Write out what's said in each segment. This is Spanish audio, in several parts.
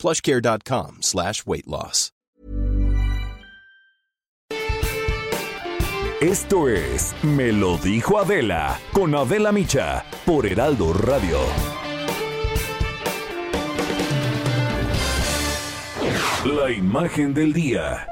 plushcare.com slash weight loss. Esto es Me lo dijo Adela con Adela Micha por Heraldo Radio. La imagen del día.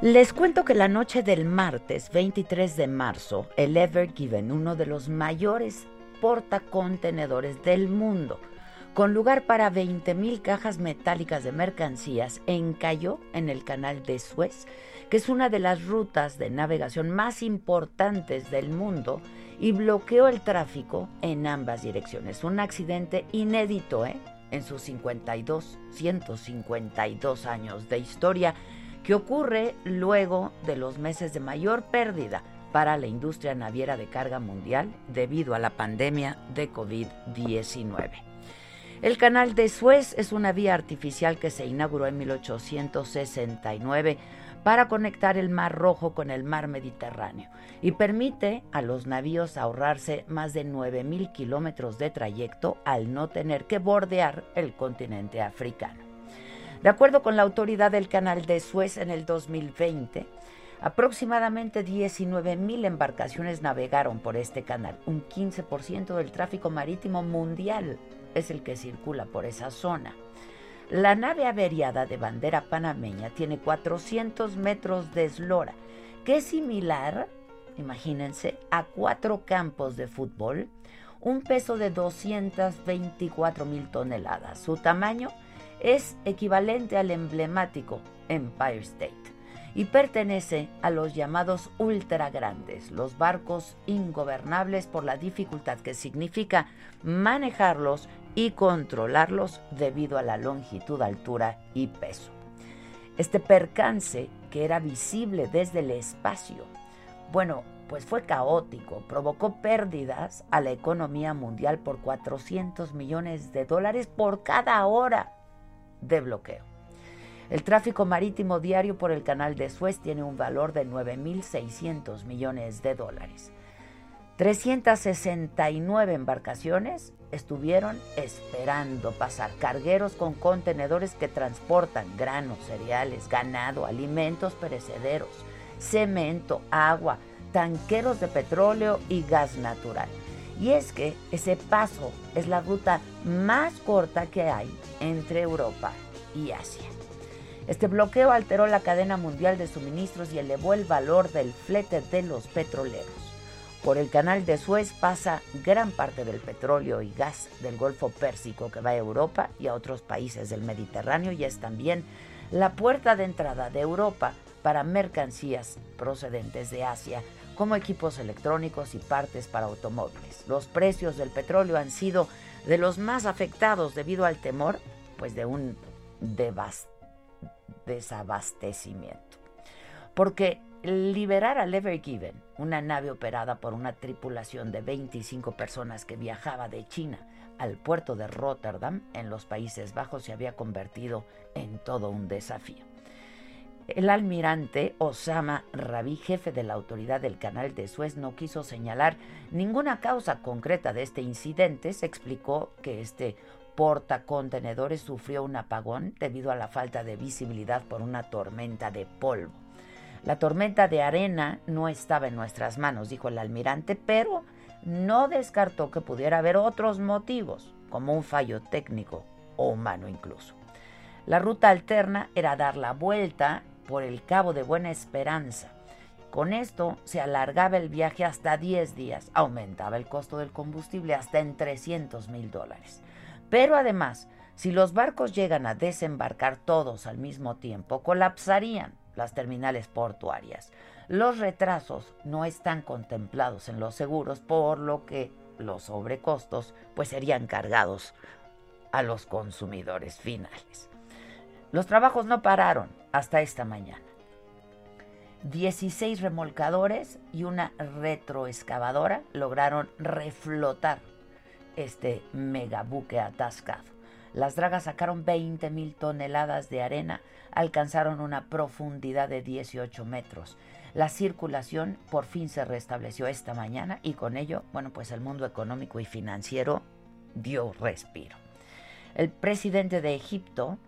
Les cuento que la noche del martes 23 de marzo, el Ever Given, uno de los mayores portacontenedores del mundo, con lugar para 20.000 cajas metálicas de mercancías, encalló en el canal de Suez, que es una de las rutas de navegación más importantes del mundo, y bloqueó el tráfico en ambas direcciones. Un accidente inédito, ¿eh? En sus 52, 152 años de historia que ocurre luego de los meses de mayor pérdida para la industria naviera de carga mundial debido a la pandemia de COVID-19. El canal de Suez es una vía artificial que se inauguró en 1869 para conectar el Mar Rojo con el Mar Mediterráneo y permite a los navíos ahorrarse más de 9.000 kilómetros de trayecto al no tener que bordear el continente africano. De acuerdo con la autoridad del canal de Suez en el 2020, aproximadamente 19.000 embarcaciones navegaron por este canal. Un 15% del tráfico marítimo mundial es el que circula por esa zona. La nave averiada de bandera panameña tiene 400 metros de eslora, que es similar, imagínense, a cuatro campos de fútbol, un peso de 224 mil toneladas. Su tamaño es equivalente al emblemático Empire State y pertenece a los llamados ultra grandes, los barcos ingobernables por la dificultad que significa manejarlos y controlarlos debido a la longitud, altura y peso. Este percance, que era visible desde el espacio, bueno, pues fue caótico, provocó pérdidas a la economía mundial por 400 millones de dólares por cada hora de bloqueo. El tráfico marítimo diario por el canal de Suez tiene un valor de 9.600 millones de dólares. 369 embarcaciones estuvieron esperando pasar cargueros con contenedores que transportan granos, cereales, ganado, alimentos perecederos, cemento, agua, tanqueros de petróleo y gas natural. Y es que ese paso es la ruta más corta que hay entre Europa y Asia. Este bloqueo alteró la cadena mundial de suministros y elevó el valor del flete de los petroleros. Por el canal de Suez pasa gran parte del petróleo y gas del Golfo Pérsico que va a Europa y a otros países del Mediterráneo y es también la puerta de entrada de Europa para mercancías procedentes de Asia como equipos electrónicos y partes para automóviles. Los precios del petróleo han sido de los más afectados debido al temor pues de un desabastecimiento. Porque liberar al Ever Given, una nave operada por una tripulación de 25 personas que viajaba de China al puerto de Rotterdam en los Países Bajos, se había convertido en todo un desafío. El almirante Osama Rabi, jefe de la autoridad del canal de Suez, no quiso señalar ninguna causa concreta de este incidente. Se explicó que este portacontenedores sufrió un apagón debido a la falta de visibilidad por una tormenta de polvo. La tormenta de arena no estaba en nuestras manos, dijo el almirante, pero no descartó que pudiera haber otros motivos, como un fallo técnico o humano incluso. La ruta alterna era dar la vuelta por el Cabo de Buena Esperanza. Con esto se alargaba el viaje hasta 10 días, aumentaba el costo del combustible hasta en 300 mil dólares. Pero además, si los barcos llegan a desembarcar todos al mismo tiempo, colapsarían las terminales portuarias. Los retrasos no están contemplados en los seguros, por lo que los sobrecostos pues serían cargados a los consumidores finales. Los trabajos no pararon hasta esta mañana. 16 remolcadores y una retroexcavadora lograron reflotar este megabuque atascado. Las dragas sacaron 20 mil toneladas de arena, alcanzaron una profundidad de 18 metros. La circulación por fin se restableció esta mañana y con ello, bueno, pues el mundo económico y financiero dio respiro. El presidente de Egipto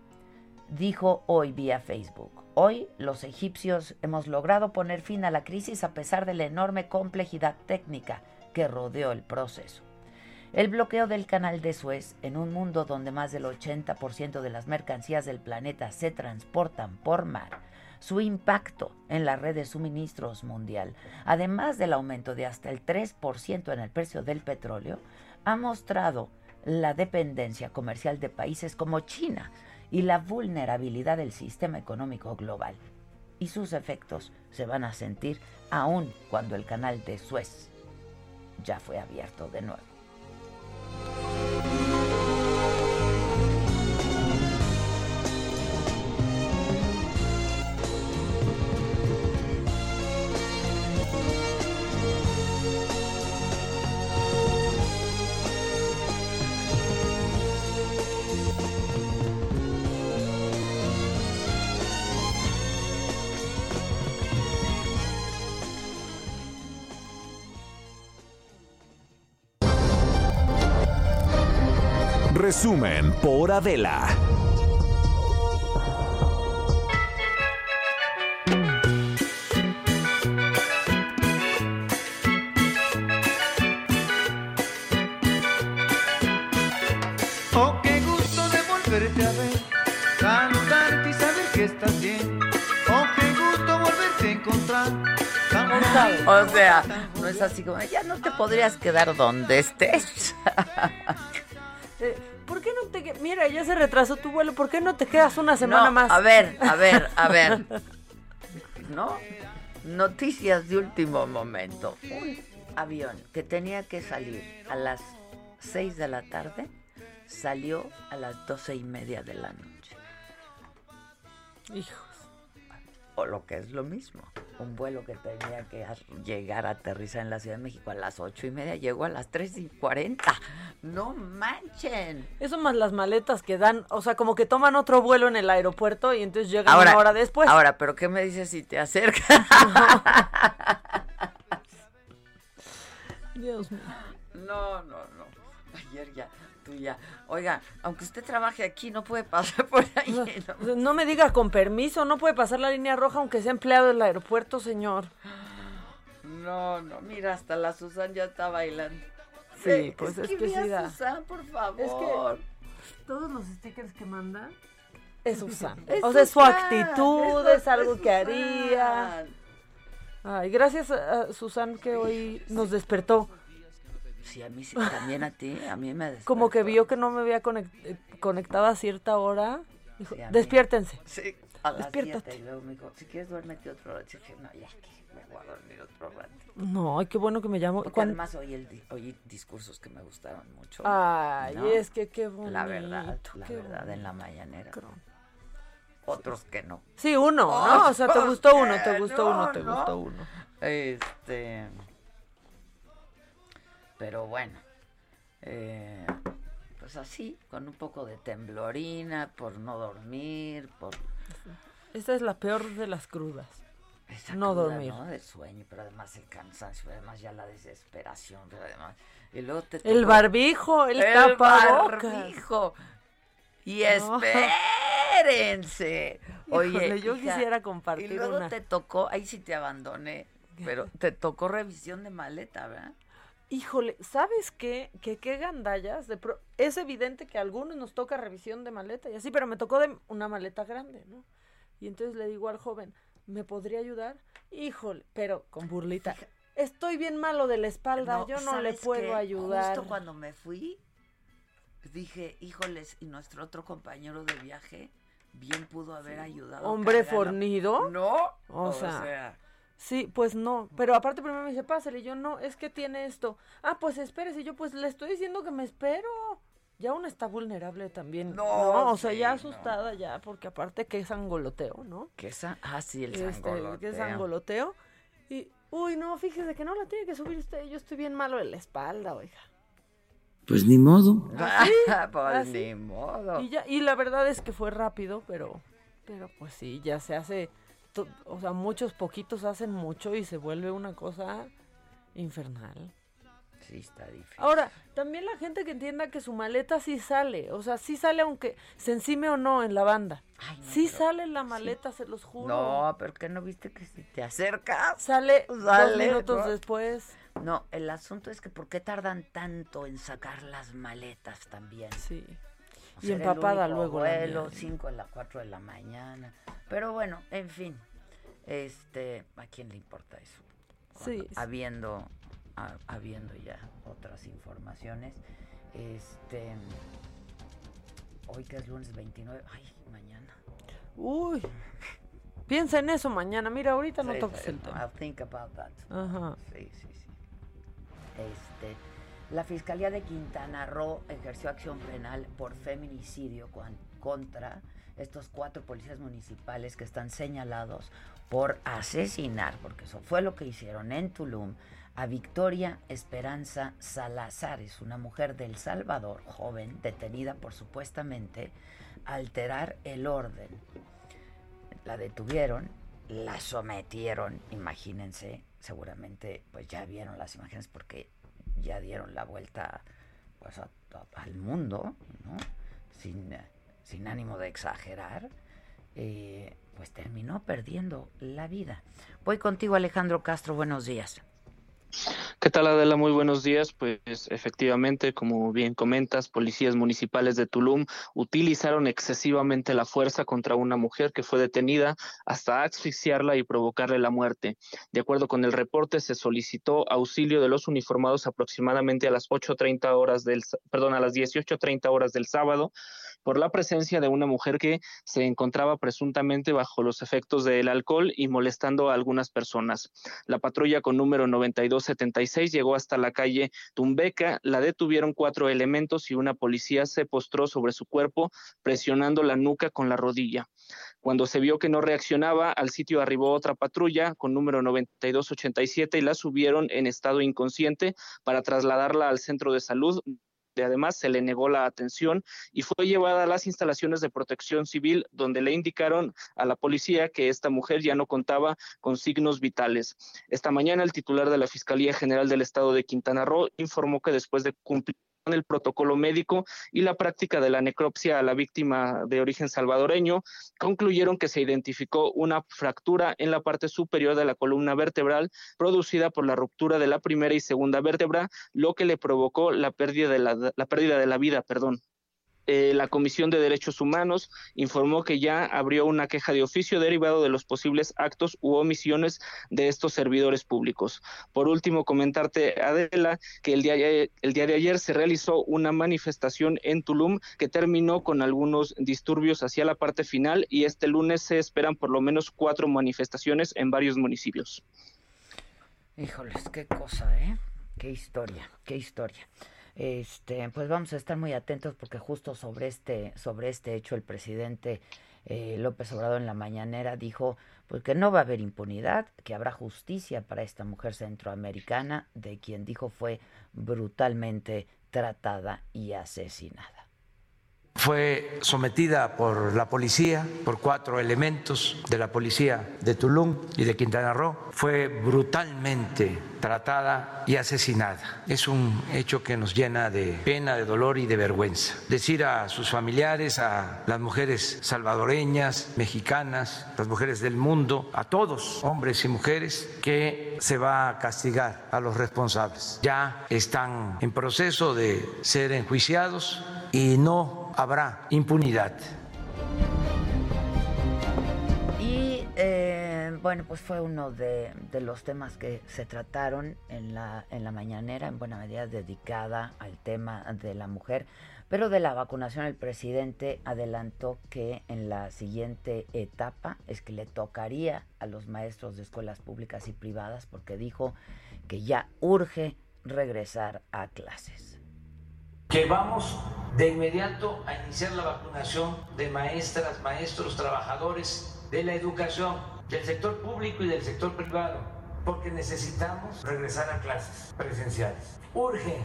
dijo hoy vía Facebook, hoy los egipcios hemos logrado poner fin a la crisis a pesar de la enorme complejidad técnica que rodeó el proceso. El bloqueo del canal de Suez, en un mundo donde más del 80% de las mercancías del planeta se transportan por mar, su impacto en la red de suministros mundial, además del aumento de hasta el 3% en el precio del petróleo, ha mostrado la dependencia comercial de países como China y la vulnerabilidad del sistema económico global. Y sus efectos se van a sentir aún cuando el canal de Suez ya fue abierto de nuevo. Resumen por Adela. Oh, qué gusto de volverte a ver, saludarte y saber que estás bien. Oh, qué gusto volverte a encontrar. O sea, no es así como, ya no te podrías quedar donde estés. Mira, ya se retrasó tu vuelo, ¿por qué no te quedas una semana No, más? A ver, a ver, a ver. ¿No? Noticias de último momento. Un avión que tenía que salir a las 6 de la tarde salió a las doce y media de la noche. Hijos. Lo que es lo mismo. Un vuelo que tenía que ar- llegar a aterrizar en la Ciudad de México a las ocho y media llegó a las tres y cuarenta. ¡No manchen! Eso más las maletas que dan, o sea, como que toman otro vuelo en el aeropuerto y entonces llegan una hora después. Ahora, ¿pero qué me dices si te acercas? Dios mío. No, no, no. Ayer ya, Oiga, aunque usted trabaje aquí, no puede pasar por ahí. ¿no? No me diga con permiso, no puede pasar la línea roja aunque sea empleado del aeropuerto, señor. No, no, mira, hasta la Susan ya está bailando. Sí, Eh, pues es que a sí da. Susan, por favor. Es que todos los stickers que manda es Susan. Es o sea, es su Susan, actitud, es es algo que Susan. haría. Ay, gracias a a Susan que hoy nos despertó. Sí, a mí sí, también a ti, a mí me despertó. Como que vio que no me había conect- eh, conectado a cierta hora. Dijo, Sí, despiértense. Sí, a las Despiértate. siete, y luego me dijo, si quieres duérmete otro rato. Dije, no, ya que me voy a dormir otro rato. No, ay, qué bueno que me llamó. Porque Cuan- además oí, el oí discursos que me gustaron mucho. Ay, ¿no? es que qué bonito. La verdad, la qué verdad, en la mañanera. Otros que no. Sí, uno, ¿no? O sea, te gustó uno, te gustó No, uno, te no. gustó uno. Este. Pero bueno. eh, pues así, con un poco de temblorina, por no dormir, por. Esta es la peor de las crudas. esa No cruda, dormir. ¿no? Del sueño, pero además el cansancio, pero además ya la desesperación, pero además. Y luego te El barbijo, el, el tapabocas. barbijo. Y No. espérense. Oye, Híjole, yo hija, quisiera compartir Y luego una. te tocó, ahí sí te abandoné, pero te tocó revisión de maleta, ¿verdad? Híjole, ¿sabes qué? Que qué gandallas. De pro- Es evidente que a algunos nos toca revisión de maleta y así, pero me tocó de una maleta grande, ¿no? Y entonces le digo al joven, ¿me podría ayudar? Híjole, pero con burlita. Estoy bien malo de la espalda, yo no le ¿sabes puedo qué? ayudar. Justo cuando me fui, dije, híjoles, y nuestro otro compañero de viaje, bien pudo haber ayudado. ¿Hombre fornido? No. O, sea, Sí, pues no. Pero aparte primero me dice, pásale. Y yo, no, es que tiene esto. Ah, pues espérese. Y yo, pues le estoy diciendo que me espero. Ya una está vulnerable también. No, o sea, ya asustada ya, porque aparte que es angoloteo, ¿no? Que es, ah, sí, el este, Que es angoloteo. Y, uy, no, fíjese que no la tiene que subir usted. Yo estoy bien malo en la espalda, oiga. Pues ni modo. pues ni modo. Y, ya, y la verdad es que fue rápido, pero, pero pues sí, ya se hace o sea, muchos poquitos hacen mucho y se vuelve una cosa infernal. Sí, está difícil. Ahora, también la gente que entienda que su maleta sí sale, o sea, sí sale aunque se encime o no en la banda. sí sale la maleta, se los juro. No, pero que no viste que si te acercas. Sale, dos minutos después. No, el asunto es que ¿por qué tardan tanto en sacar las maletas también? Sí. Y empapada luego. Vuelo, 5 a las 4 de la mañana. Pero bueno, en fin, este, ¿a quién le importa eso? sí. Habiendo, habiendo ya otras informaciones, este, hoy que es lunes 29, ay, mañana. Uy, piensa en eso mañana. Mira, ahorita no toques el tema. I'll think about that. Ajá. Sí, sí, sí. Este, la Fiscalía de Quintana Roo ejerció acción penal por feminicidio contra estos cuatro policías municipales que están señalados por asesinar, porque eso fue lo que hicieron en Tulum, a Victoria Esperanza Salazar, es una mujer del Salvador, joven, detenida por supuestamente alterar el orden. La detuvieron, la sometieron, imagínense, seguramente pues ya vieron las imágenes porque ya dieron la vuelta pues al mundo. Sin sin ánimo de exagerar, eh, pues terminó perdiendo la vida. Voy contigo, Alejandro Castro, buenos días. ¿Qué tal Adela? Muy buenos días. Pues efectivamente, como bien comentas, policías municipales de Tulum utilizaron excesivamente la fuerza contra una mujer que fue detenida hasta asfixiarla y provocarle la muerte. De acuerdo con el reporte, se solicitó auxilio de los uniformados aproximadamente a las 8.30 horas del, perdón, a las 18.30 horas del sábado por la presencia de una mujer que se encontraba presuntamente bajo los efectos del alcohol y molestando a algunas personas. La patrulla con número 9276 llegó hasta la calle Tumbeca, la detuvieron cuatro elementos y una policía se postró sobre su cuerpo presionando la nuca con la rodilla. Cuando se vio que no reaccionaba, al sitio arribó otra patrulla con número 9287 y la subieron en estado inconsciente para trasladarla al centro de salud además se le negó la atención y fue llevada a las instalaciones de protección civil donde le indicaron a la policía que esta mujer ya no contaba con signos vitales. Esta mañana el titular de la Fiscalía General del Estado de Quintana Roo informó que después de cumplir el protocolo médico y la práctica de la necropsia a la víctima de origen salvadoreño, concluyeron que se identificó una fractura en la parte superior de la columna vertebral producida por la ruptura de la primera y segunda vértebra, lo que le provocó la pérdida de la, la pérdida de la vida, perdón. Eh, la Comisión de Derechos Humanos informó que ya abrió una queja de oficio derivado de los posibles actos u omisiones de estos servidores públicos. Por último, comentarte, Adela, que el día, el día de ayer se realizó una manifestación en Tulum que terminó con algunos disturbios hacia la parte final y este lunes se esperan por lo menos cuatro manifestaciones en varios municipios. Híjoles, qué cosa, ¿eh? Qué historia, qué historia. Este, pues vamos a estar muy atentos porque justo sobre este, sobre este hecho el presidente eh, López Obrador en la mañanera dijo pues que no va a haber impunidad, que habrá justicia para esta mujer centroamericana, de quien dijo fue brutalmente tratada y asesinada fue sometida por la policía, por cuatro elementos de la policía de Tulum y de Quintana Roo, fue brutalmente tratada y asesinada. Es un hecho que nos llena de pena, de dolor y de vergüenza. Decir a sus familiares, a las mujeres salvadoreñas, mexicanas, las mujeres del mundo, a todos, hombres y mujeres, que se va a castigar a los responsables. Ya están en proceso de ser enjuiciados y no habrá impunidad. Y eh, bueno, pues fue uno de, los temas que se trataron en la, en la mañanera, en buena medida dedicada al tema de la mujer. Pero de la vacunación el presidente adelantó que en la siguiente etapa es que le tocaría a los maestros de escuelas públicas y privadas porque dijo que ya urge regresar a clases. Que vamos de inmediato a iniciar la vacunación de maestras, maestros, trabajadores de la educación, del sector público y del sector privado, porque necesitamos regresar a clases presenciales. Urge.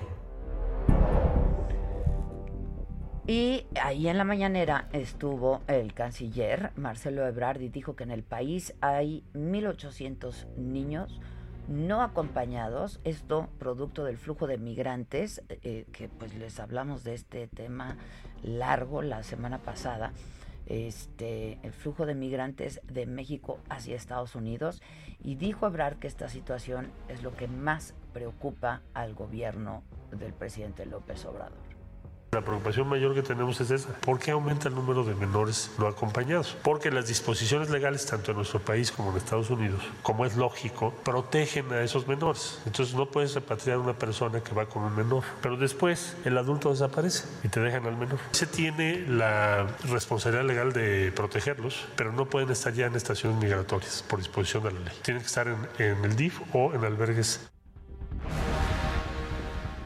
Y ahí en la mañanera estuvo el canciller Marcelo Ebrard y dijo que en el país hay 1.800 niños no acompañados, esto producto del flujo de migrantes, eh, que pues les hablamos de este tema largo la semana pasada, este, el flujo de migrantes de México hacia Estados Unidos, y dijo Ebrard que esta situación es lo que más preocupa al gobierno del presidente López Obrador. La preocupación mayor que tenemos es esa. ¿Por qué aumenta el número de menores no acompañados? Porque las disposiciones legales, tanto en nuestro país como en Estados Unidos, como es lógico, protegen a esos menores. Entonces no puedes repatriar a una persona que va con un menor. Pero después el adulto desaparece y te dejan al menor. Se tiene la responsabilidad legal de protegerlos, pero no pueden estar ya en estaciones migratorias por disposición de la ley. Tienen que estar en, el DIF o en albergues.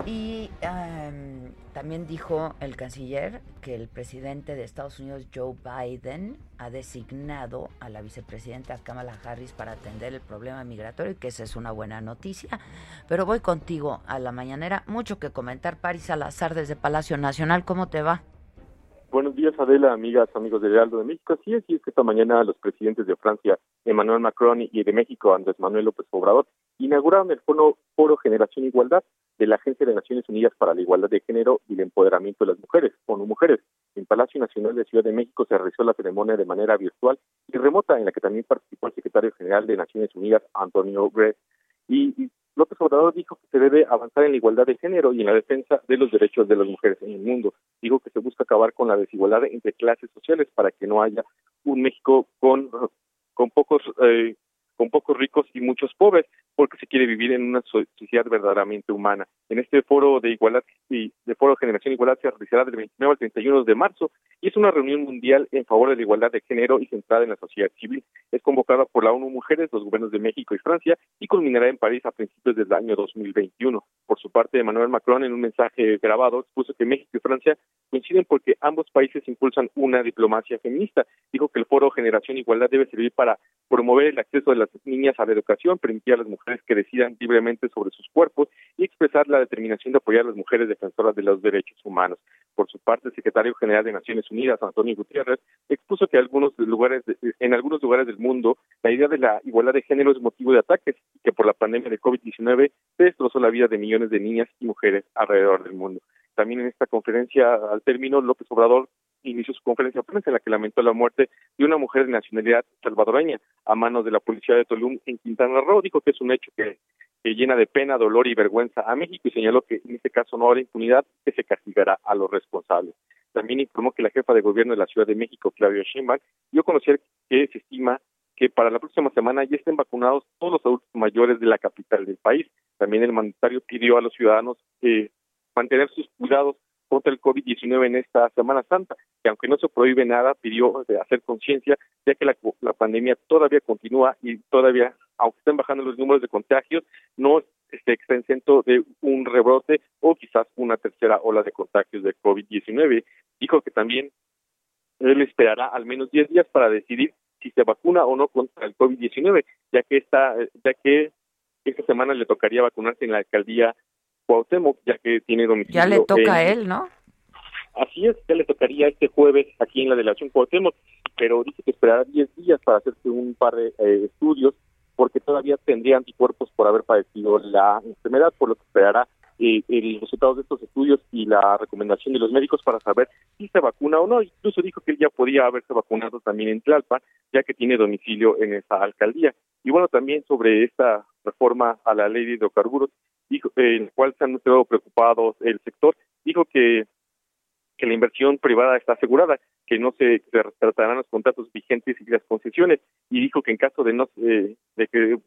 Y um, también dijo el canciller que el presidente de Estados Unidos, Joe Biden, ha designado a la vicepresidenta Kamala Harris para atender el problema migratorio y que esa es una buena noticia. Pero voy contigo a la mañanera. Mucho que comentar. Paris Salazar desde Palacio Nacional, ¿cómo te va? Buenos días, Adela, amigas, amigos de Realdo de México. Así es, es que esta mañana los presidentes de Francia, Emmanuel Macron, y de México, Andrés Manuel López Obrador, inauguraron el Foro, Foro Generación Igualdad de la Agencia de Naciones Unidas para la Igualdad de Género y el Empoderamiento de las Mujeres, ONU Mujeres. En Palacio Nacional de Ciudad de México se realizó la ceremonia de manera virtual y remota, en la que también participó el secretario general de Naciones Unidas, Antonio Guterres. Y, López Obrador dijo que se debe avanzar en la igualdad de género y en la defensa de los derechos de las mujeres en el mundo. Dijo que se busca acabar con la desigualdad entre clases sociales para que no haya un México con, con pocos eh, con pocos ricos y muchos pobres, porque se quiere vivir en una sociedad verdaderamente humana. En este foro de igualdad y de foro Generación Igualdad se realizará del 29 al 31 de marzo y es una reunión mundial en favor de la igualdad de género y centrada en la sociedad civil. Es convocada por la ONU Mujeres, los gobiernos de México y Francia y culminará en París a principios del año 2021. Por su parte, Emmanuel Macron en un mensaje grabado expuso que México y Francia coinciden porque ambos países impulsan una diplomacia feminista. Dijo que el foro Generación Igualdad debe servir para promover el acceso de las niñas a la educación, permitir a las mujeres que decidan libremente sobre sus cuerpos y expresar la determinación de apoyar a las mujeres defensoras de los derechos humanos. Por su parte, el secretario general de Naciones Unidas, Antonio Gutiérrez, expuso que algunos lugares en algunos lugares del mundo la idea de la igualdad de género es motivo de ataques y que por la pandemia de COVID-19 se destrozó la vida de millones de niñas y mujeres alrededor del mundo. También en esta conferencia al término, López Obrador inició su conferencia de prensa en la que lamentó la muerte de una mujer de nacionalidad salvadoreña a manos de la policía de Tulum en Quintana Roo. Dijo que es un hecho que, llena de pena, dolor y vergüenza a México y señaló que en este caso no habrá impunidad, que se castigará a los responsables. También informó que la jefa de gobierno de la Ciudad de México, Claudio Sheinbaum, dio a conocer que se estima que para la próxima semana ya estén vacunados todos los adultos mayores de la capital del país. También el mandatario pidió a los ciudadanos eh, mantener sus cuidados contra el COVID-19 en esta Semana Santa, que aunque no se prohíbe nada, pidió hacer conciencia, ya que la, pandemia todavía continúa y todavía, aunque estén bajando los números de contagios, no este, está exento de un rebrote o quizás una tercera ola de contagios de COVID-19. Dijo que también él esperará al menos 10 días para decidir si se vacuna o no contra el COVID-19, ya que esta, ya que esta semana le tocaría vacunarse en la alcaldía Cuauhtémoc, ya que tiene domicilio. Ya le toca a él, ¿no? Así es, ya le tocaría este jueves aquí en la delegación Cuauhtémoc, pero dice que esperará 10 días para hacerse un par de eh, estudios, porque todavía tendría anticuerpos por haber padecido la enfermedad, por lo que esperará eh, el resultado de estos estudios y la recomendación de los médicos para saber si se vacuna o no. Incluso dijo que él ya podía haberse vacunado también en Tlalpan, ya que tiene domicilio en esa alcaldía. Y bueno, también sobre esta reforma a la ley de hidrocarburos, dijo, en el cual se han mostrado preocupados el sector, dijo que, que la inversión privada está asegurada, que no se, se respetarán los contratos vigentes y las concesiones, y dijo que en caso de no eh, de que,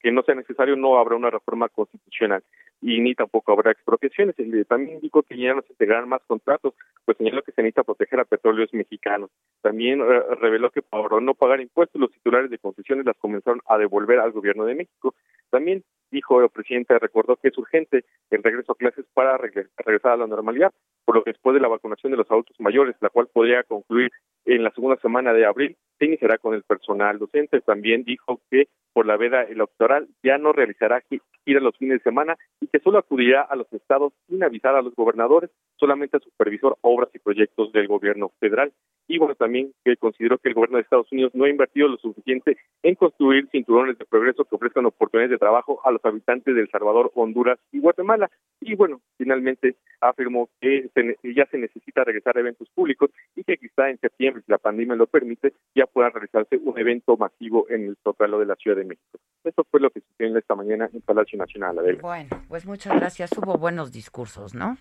que no sea necesario no habrá una reforma constitucional. y ni tampoco habrá expropiaciones. También indicó que ya no se integrarán más contratos, pues señaló que se necesita proteger a petróleos mexicanos. También eh, reveló que por no pagar impuestos, los titulares de concesiones las comenzaron a devolver al gobierno de México. También dijo el presidente, recordó que es urgente el regreso a clases para regresar a la normalidad, por lo que después de la vacunación de los adultos mayores, la cual podría concluir en la segunda semana de abril, se iniciará con el personal docente. También dijo que por la veda electoral ya no realizará giras los fines de semana y que solo acudirá a los estados sin avisar a los gobernadores, solamente a supervisor obras y proyectos del gobierno federal. Y bueno, también que consideró que el gobierno de Estados Unidos no ha invertido lo suficiente en construir cinturones de progreso que ofrezcan oportunidades de trabajo a los habitantes de El Salvador, Honduras y Guatemala. Y bueno, finalmente afirmó que ya se necesita regresar a eventos públicos y que quizá en septiembre, si la pandemia lo permite, ya pueda realizarse un evento masivo en el Zócalo de la Ciudad de México. Eso fue lo que sucedió esta mañana en Palacio Nacional. Bueno, pues muchas gracias. Hubo buenos discursos, ¿no?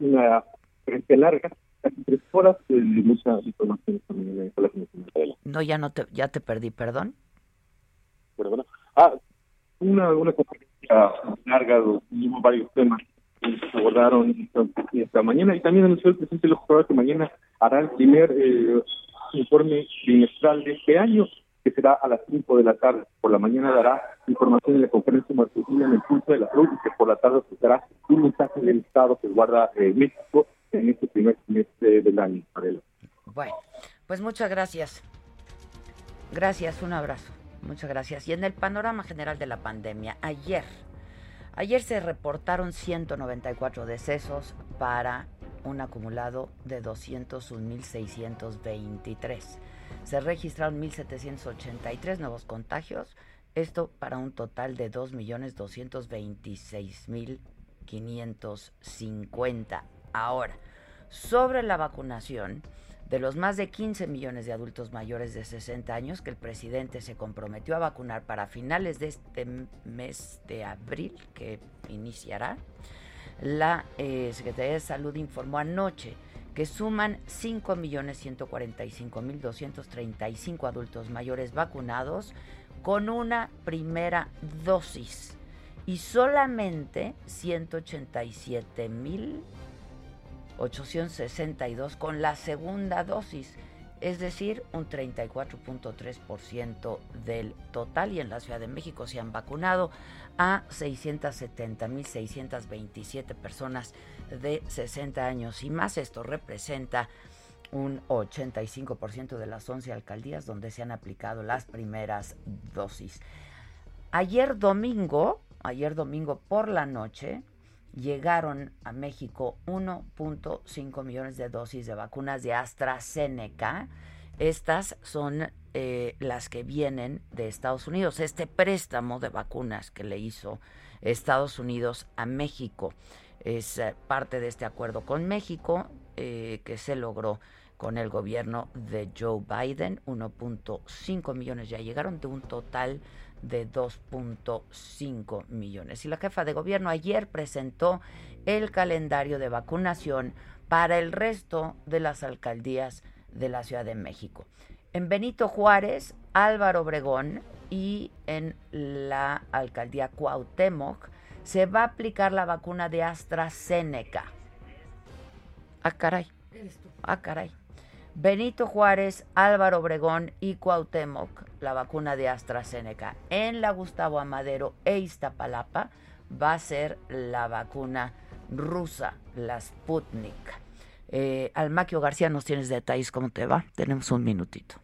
Una frente larga, casi tres horas, de mucha información también en Palacio Nacional. No, ya no te, ya te perdí, perdón. Bueno, bueno. Ah, una, una conferencia larga, hubo varios temas que se abordaron esta mañana y también anunció el presidente López que mañana hará el primer eh, informe trimestral de este año que será a las 5 de la tarde. Por la mañana dará información en la conferencia matutina en el curso de la salud y que por la tarde dará un mensaje del Estado que guarda eh, México en este primer semestre del año. Bueno, pues muchas gracias. Gracias, un abrazo. Muchas gracias. Y en el panorama general de la pandemia, ayer, ayer se reportaron 194 decesos para un acumulado de 201.623 se registraron 1.783 nuevos contagios, esto para un total de 2.226.550. Ahora, sobre la vacunación, de los más de 15 millones de adultos mayores de 60 años que el presidente se comprometió a vacunar para finales de este mes de abril, que iniciará, la eh, Secretaría de Salud informó anoche que suman 5.145.235 adultos mayores vacunados con una primera dosis y solamente 187.862 con la segunda dosis, es decir, un 34.3% del total y en la Ciudad de México se han vacunado a 670.627 personas de 60 años y más. Esto representa un 85% de las 11 alcaldías donde se han aplicado las primeras dosis. Ayer domingo, ayer domingo por la noche, llegaron a México 1.5 millones de dosis de vacunas de AstraZeneca. Estas son eh, las que vienen de Estados Unidos, este préstamo de vacunas que le hizo Estados Unidos a México es eh, parte de este acuerdo con México eh, que se logró con el gobierno de Joe Biden. 1.5 millones ya llegaron de un total de 2.5 millones. Y la jefa de gobierno ayer presentó el calendario de vacunación para el resto de las alcaldías de la Ciudad de México. En Benito Juárez, Álvaro Obregón y en la alcaldía Cuauhtémoc se va a aplicar la vacuna de AstraZeneca. Ah, caray. Ah, caray. Benito Juárez, Álvaro Obregón y Cuauhtémoc, la vacuna de AstraZeneca. En la Gustavo Amadero e Iztapalapa va a ser la vacuna rusa, la Sputnik. Eh, Almaquio García, nos tienes detalles, ¿cómo te va? Tenemos un minutito.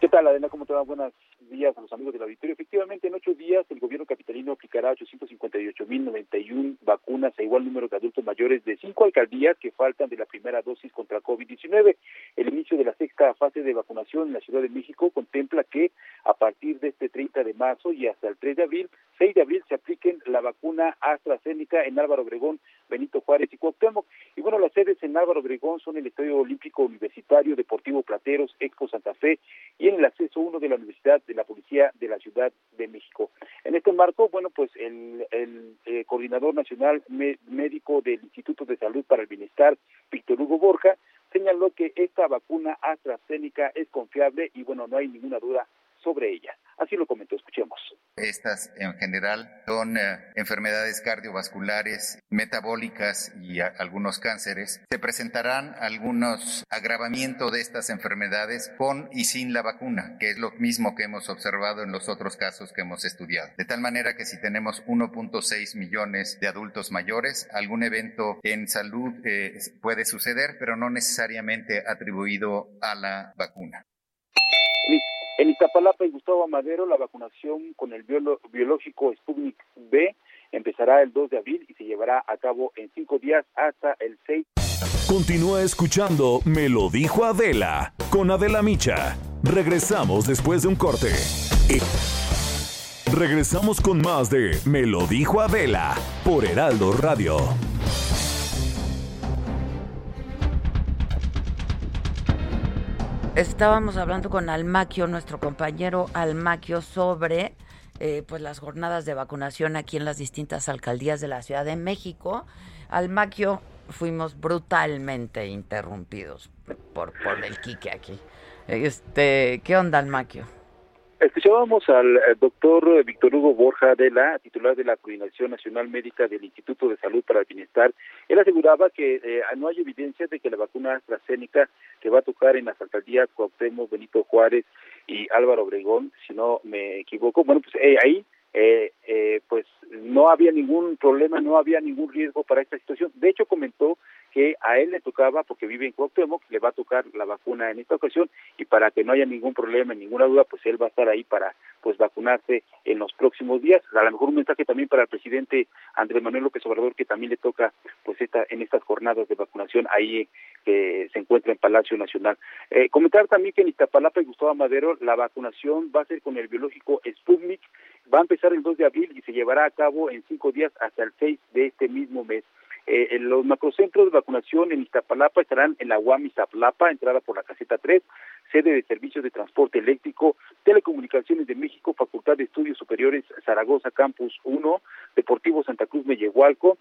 ¿Qué tal, Adena? ¿Cómo te va? Buenas días a los amigos del auditorio. Efectivamente, en ocho días el gobierno capitalino aplicará 858.091 vacunas a igual número de adultos mayores de cinco alcaldías que faltan de la primera dosis contra COVID-19. El inicio de la sexta fase de vacunación en la Ciudad de México contempla que a partir de este 30 de marzo y hasta el 3 de abril, 6 de abril se apliquen la vacuna AstraZeneca en Álvaro Obregón, Benito Juárez y Cuauhtémoc. Y bueno, las sedes en Álvaro Obregón son el Estadio Olímpico Universitario, Deportivo Plateros, Expo Santa Fe y en el acceso 1 de la Universidad de la Policía de la Ciudad de México. En este marco, bueno, pues el, eh, coordinador nacional médico del Instituto de Salud para el Bienestar, Víctor Hugo Borja, señaló que esta vacuna AstraZeneca es confiable y bueno, no hay ninguna duda sobre ella. Así lo comentó, escuchemos. Estas en general son eh, enfermedades cardiovasculares, metabólicas y algunos cánceres. Se presentarán algunos agravamientos de estas enfermedades con y sin la vacuna, que es lo mismo que hemos observado en los otros casos que hemos estudiado. De tal manera que si tenemos 1.6 millones de adultos mayores, algún evento en salud eh, puede suceder, pero no necesariamente atribuido a la vacuna. En Iztapalapa y Gustavo Madero, la vacunación con el biológico Sputnik B empezará el 2 de abril y se llevará a cabo en cinco días hasta el 6. Continúa escuchando Me lo dijo Adela con Adela Micha. Regresamos después de un corte. Regresamos con más de Me lo dijo Adela por Heraldo Radio. Estábamos hablando con Almaquio, nuestro compañero Almaquio, sobre eh, pues las jornadas de vacunación aquí en las distintas alcaldías de la Ciudad de México. Almaquio, fuimos brutalmente interrumpidos por, por el Quique aquí. Este, ¿Qué onda, Almaquio? Escuchábamos al eh, doctor Víctor Hugo Borja de la titular de la Coordinación Nacional Médica del Instituto de Salud para el Bienestar. Él aseguraba que eh, no hay evidencia de que la vacuna AstraZeneca que va a tocar en las alcaldías Cuauhtémoc, Benito Juárez y Álvaro Obregón, si no me equivoco. Bueno, pues eh, ahí eh, eh, pues no había ningún problema, no había ningún riesgo para esta situación. De hecho, comentó que a él le tocaba, porque vive en Cuauhtémoc, le va a tocar la vacuna en esta ocasión y para que no haya ningún problema, ninguna duda, pues él va a estar ahí para pues vacunarse en los próximos días. A lo mejor un mensaje también para el presidente Andrés Manuel López Obrador que también le toca pues esta en estas jornadas de vacunación ahí que se encuentra en Palacio Nacional. Eh, comentar también que en Iztapalapa y Gustavo Madero la vacunación va a ser con el biológico Sputnik Va a empezar el 2 de abril y se llevará a cabo en cinco días hasta el 6 de este mismo mes. Eh, los macrocentros de vacunación en Iztapalapa estarán en la UAM Iztapalapa, entrada por la caseta 3, sede de servicios de transporte eléctrico, Telecomunicaciones de México, Facultad de Estudios Superiores Zaragoza Campus 1, Deportivo Santa Cruz Mellehualco,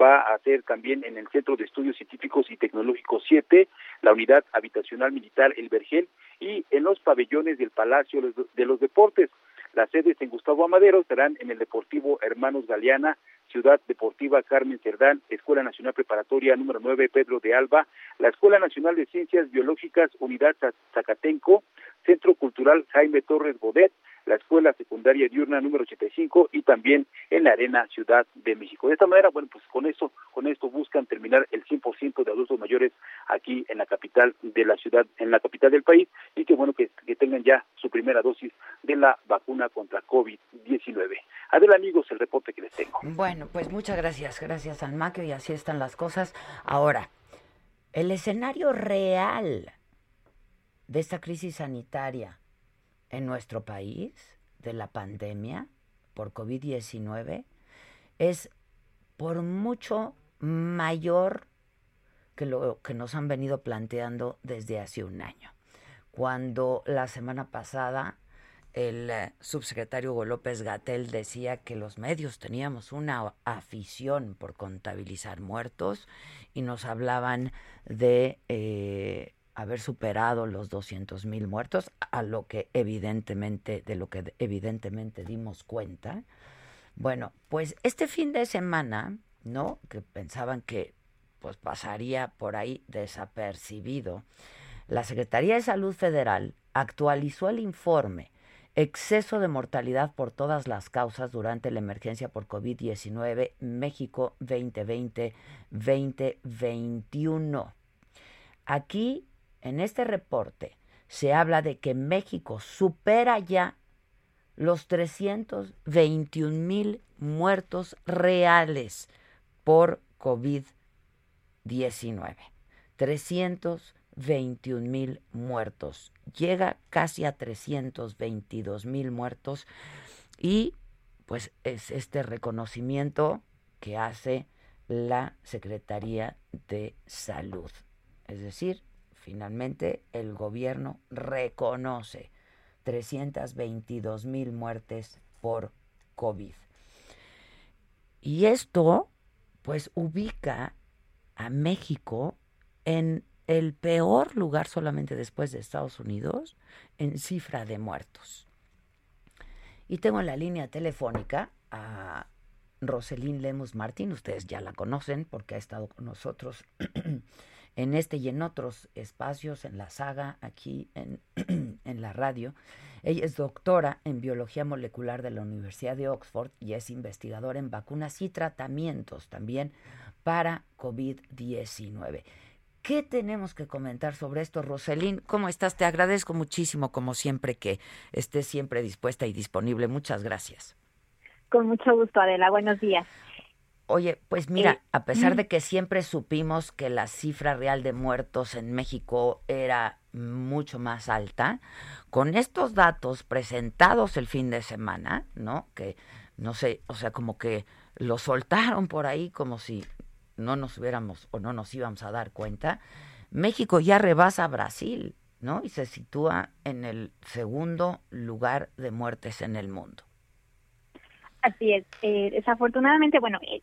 va a ser también en el Centro de Estudios Científicos y Tecnológicos 7, la Unidad Habitacional Militar El Vergel y en los pabellones del Palacio de los Deportes. Las sedes en Gustavo Amadero estarán en el Deportivo Hermanos Galeana, Ciudad Deportiva Carmen Cerdán, Escuela Nacional Preparatoria número 9 Pedro de Alba, la Escuela Nacional de Ciencias Biológicas Unidad Zacatenco, Centro Cultural Jaime Torres Bodet, la Escuela Secundaria Diurna número 85 y también en la Arena Ciudad de México. De esta manera, bueno, pues con eso, con esto buscan terminar el 100% de adultos mayores aquí en la capital de la ciudad, en la capital del país y que bueno que, tengan ya su primera dosis de la vacuna contra COVID-19. Adelante amigos, el reporte que les tengo. Bueno, pues muchas gracias, gracias al y así están las cosas. Ahora, el escenario real de esta crisis sanitaria en nuestro país de la pandemia por COVID-19 es por mucho mayor que lo que nos han venido planteando desde hace un año. Cuando la semana pasada el eh, subsecretario Hugo López Gatel decía que los medios teníamos una afición por contabilizar muertos y nos hablaban de eh, haber superado los 200 mil muertos, a lo que evidentemente, de lo que evidentemente dimos cuenta. Bueno, pues este fin de semana, ¿no? Que pensaban que pues pasaría por ahí desapercibido. La Secretaría de Salud Federal actualizó el informe Exceso de mortalidad por todas las causas durante la emergencia por COVID-19 México 2020-2021. Aquí en este reporte se habla de que México supera ya los 321 mil muertos reales por COVID-19. 321 mil muertos. Llega casi a 322 mil muertos y pues es este reconocimiento que hace la Secretaría de Salud. Es decir, Finalmente, el gobierno reconoce 322 mil muertes por COVID. Y esto, pues, ubica a México en el peor lugar solamente después de Estados Unidos en cifra de muertos. Y tengo en la línea telefónica a Roselín Lemus Martín, ustedes ya la conocen porque ha estado con nosotros en este y en otros espacios, en la saga, aquí en, en la radio. Ella es doctora en biología molecular de la Universidad de Oxford y es investigadora en vacunas y tratamientos también para COVID-19. ¿Qué tenemos que comentar sobre esto, Roselín? ¿Cómo estás? Te agradezco muchísimo, como siempre, que estés siempre dispuesta y disponible. Muchas gracias. Con mucho gusto, Adela. Buenos días. Oye, pues mira, eh, a pesar de que siempre supimos que la cifra real de muertos en México era mucho más alta, con estos datos presentados el fin de semana, ¿no? Que no sé, o sea, como que lo soltaron por ahí como si no nos hubiéramos o no nos íbamos a dar cuenta, México ya rebasa a Brasil, ¿no? Y se sitúa en el segundo lugar de muertes en el mundo. Así es. Eh, desafortunadamente, bueno, eh,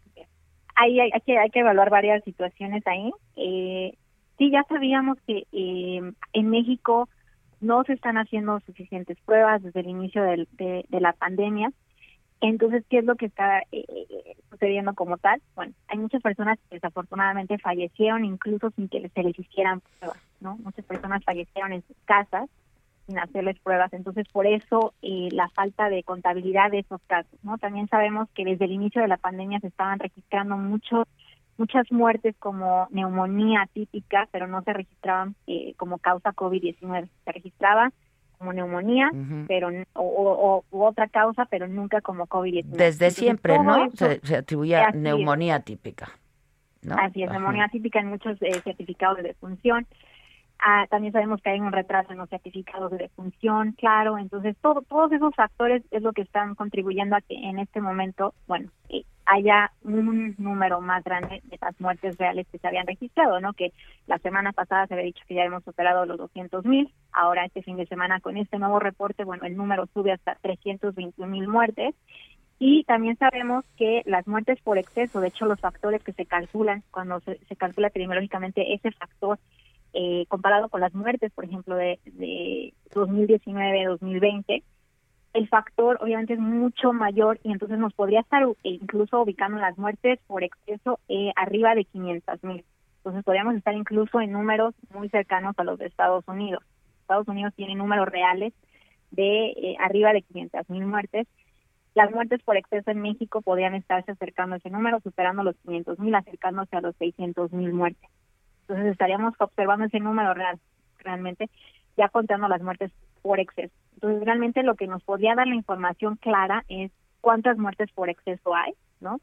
hay, hay, que, hay que evaluar varias situaciones ahí. Eh, sí, ya sabíamos que eh, en México no se están haciendo suficientes pruebas desde el inicio de, la pandemia. Entonces, ¿qué es lo que está eh, eh, sucediendo como tal? Bueno, hay muchas personas que desafortunadamente fallecieron incluso sin que se les hicieran pruebas, ¿no? Muchas personas fallecieron en sus casas sin hacerles pruebas. Entonces, por eso eh, la falta de contabilidad de esos casos, ¿no? También sabemos que desde el inicio de la pandemia se estaban registrando muchos muchas muertes como neumonía típica, pero no se registraban como causa COVID-19. Se registraba como neumonía, pero o, otra causa, pero nunca como COVID-19. Desde siempre, ¿no? se, atribuía neumonía típica. ¿no? Así es, neumonía típica en muchos eh, certificados de defunción. Ah, también sabemos que hay un retraso en los certificados de defunción, claro. Entonces, todo, todos esos factores es lo que están contribuyendo a que en este momento, bueno, eh, haya un número más grande de las muertes reales que se habían registrado, ¿no? Que la semana pasada se había dicho que ya hemos superado los 200 mil, ahora este fin de semana con este nuevo reporte, bueno, el número sube hasta 321 mil muertes y también sabemos que las muertes por exceso, de hecho los factores que se calculan cuando se, calcula epidemiológicamente ese factor eh, comparado con las muertes, por ejemplo, de, de 2019-2020, el factor obviamente es mucho mayor y entonces nos podría estar eh, incluso ubicando las muertes por exceso eh, arriba de 500 mil. Entonces podríamos estar incluso en números muy cercanos a los de Estados Unidos. Estados Unidos tiene números reales de eh, arriba de 500 mil muertes. Las muertes por exceso en México podrían estarse acercando a ese número, superando los 500 mil, acercándose a los 600 mil muertes. Entonces estaríamos observando ese número real, realmente, ya contando las muertes por exceso. Entonces, realmente lo que nos podría dar la información clara es cuántas muertes por exceso hay, ¿no?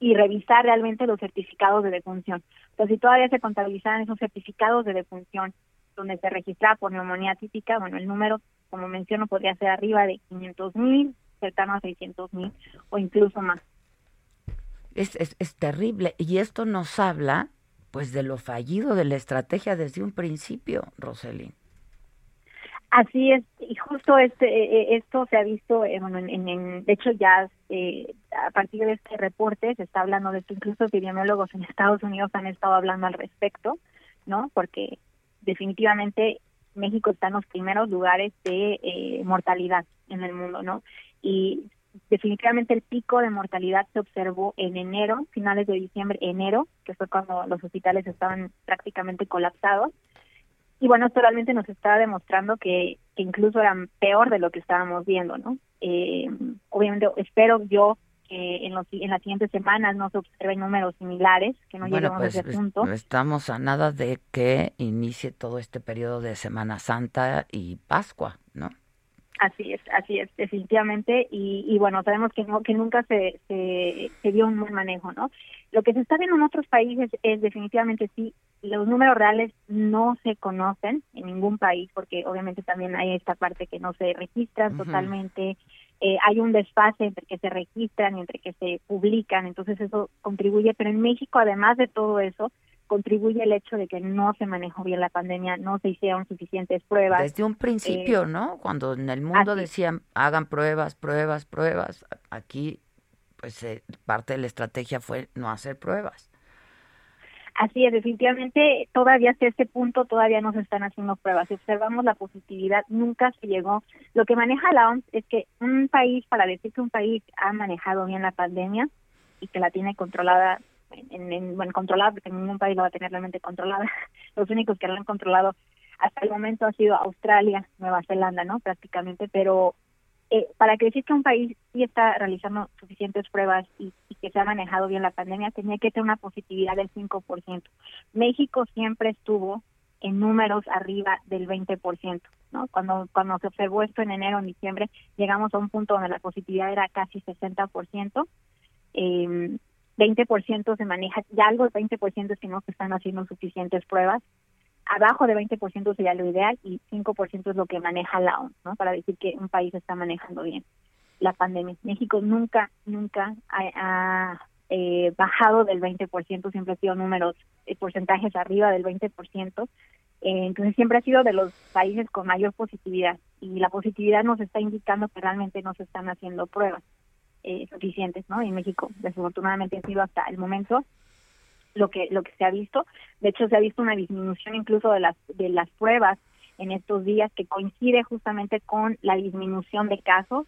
Y revisar realmente los certificados de defunción. Entonces, si todavía se contabilizan esos certificados de defunción donde se registra por neumonía típica, bueno, el número, como menciono, podría ser arriba de 500 mil, cercano a 600 mil o incluso más. Es, es, es terrible. Y esto nos habla, pues, de lo fallido de la estrategia desde un principio, Roselín. Así es, y justo este eh, eh, esto se ha visto, eh, bueno, en, de hecho ya a partir de este reporte se está hablando de esto, incluso epidemiólogos en Estados Unidos han estado hablando al respecto, ¿no? Porque definitivamente México está en los primeros lugares de mortalidad en el mundo, ¿no? Y definitivamente el pico de mortalidad se observó en enero, finales de diciembre, enero, que fue cuando los hospitales estaban prácticamente colapsados y bueno, esto realmente nos está demostrando que, incluso era peor de lo que estábamos viendo, ¿no? Eh, obviamente espero yo que en, los, en las siguientes semanas no se observen números similares, que no lleguemos a ese pues, punto. Estamos a nada de que inicie todo este periodo de Semana Santa y Pascua, ¿no? Así es, así es, definitivamente. Y, y bueno, sabemos que no, que nunca se, se, se dio un buen manejo, ¿no? Lo que se está viendo en otros países es definitivamente sí los números reales no se conocen en ningún país porque obviamente también hay esta parte que no se registran totalmente eh, hay un desfase entre que se registran y entre que se publican entonces eso contribuye pero en México además de todo eso contribuye el hecho de que no se manejó bien la pandemia no se hicieron suficientes pruebas desde un principio eh, no cuando en el mundo decían hagan pruebas pruebas pruebas aquí pues eh, parte de la estrategia fue no hacer pruebas Así es, definitivamente todavía hasta este punto todavía no se están haciendo pruebas. Si observamos la positividad, nunca se llegó. Lo que maneja la OMS es que un país, para decir que un país ha manejado bien la pandemia y que la tiene controlada, en, en, bueno, controlada, porque ningún país la va a tener realmente controlada. Los únicos que la han controlado hasta el momento ha sido Australia, Nueva Zelanda, ¿no? Prácticamente, pero eh, para que decir que un país sí está realizando suficientes pruebas y, que se ha manejado bien la pandemia, tenía que tener una positividad del 5%. México siempre estuvo en números arriba del 20%, ¿no? Cuando, cuando se observó esto en enero, en diciembre, llegamos a un punto donde la positividad era casi 60%. Eh, 20% se maneja, ya algo del 20% es que no se están haciendo suficientes pruebas abajo de 20% sería lo ideal y 5% es lo que maneja la OMS, ¿no? Para decir que un país está manejando bien la pandemia. México nunca, nunca ha, eh, bajado del 20%, siempre ha sido números, eh, porcentajes arriba del 20%. Eh, entonces siempre ha sido de los países con mayor positividad y la positividad nos está indicando que realmente no se están haciendo pruebas eh, suficientes, ¿no? En México, desafortunadamente, ha sido hasta el momento lo que lo que se ha visto. De hecho, se ha visto una disminución incluso de las de las pruebas en estos días que coincide justamente con la disminución de casos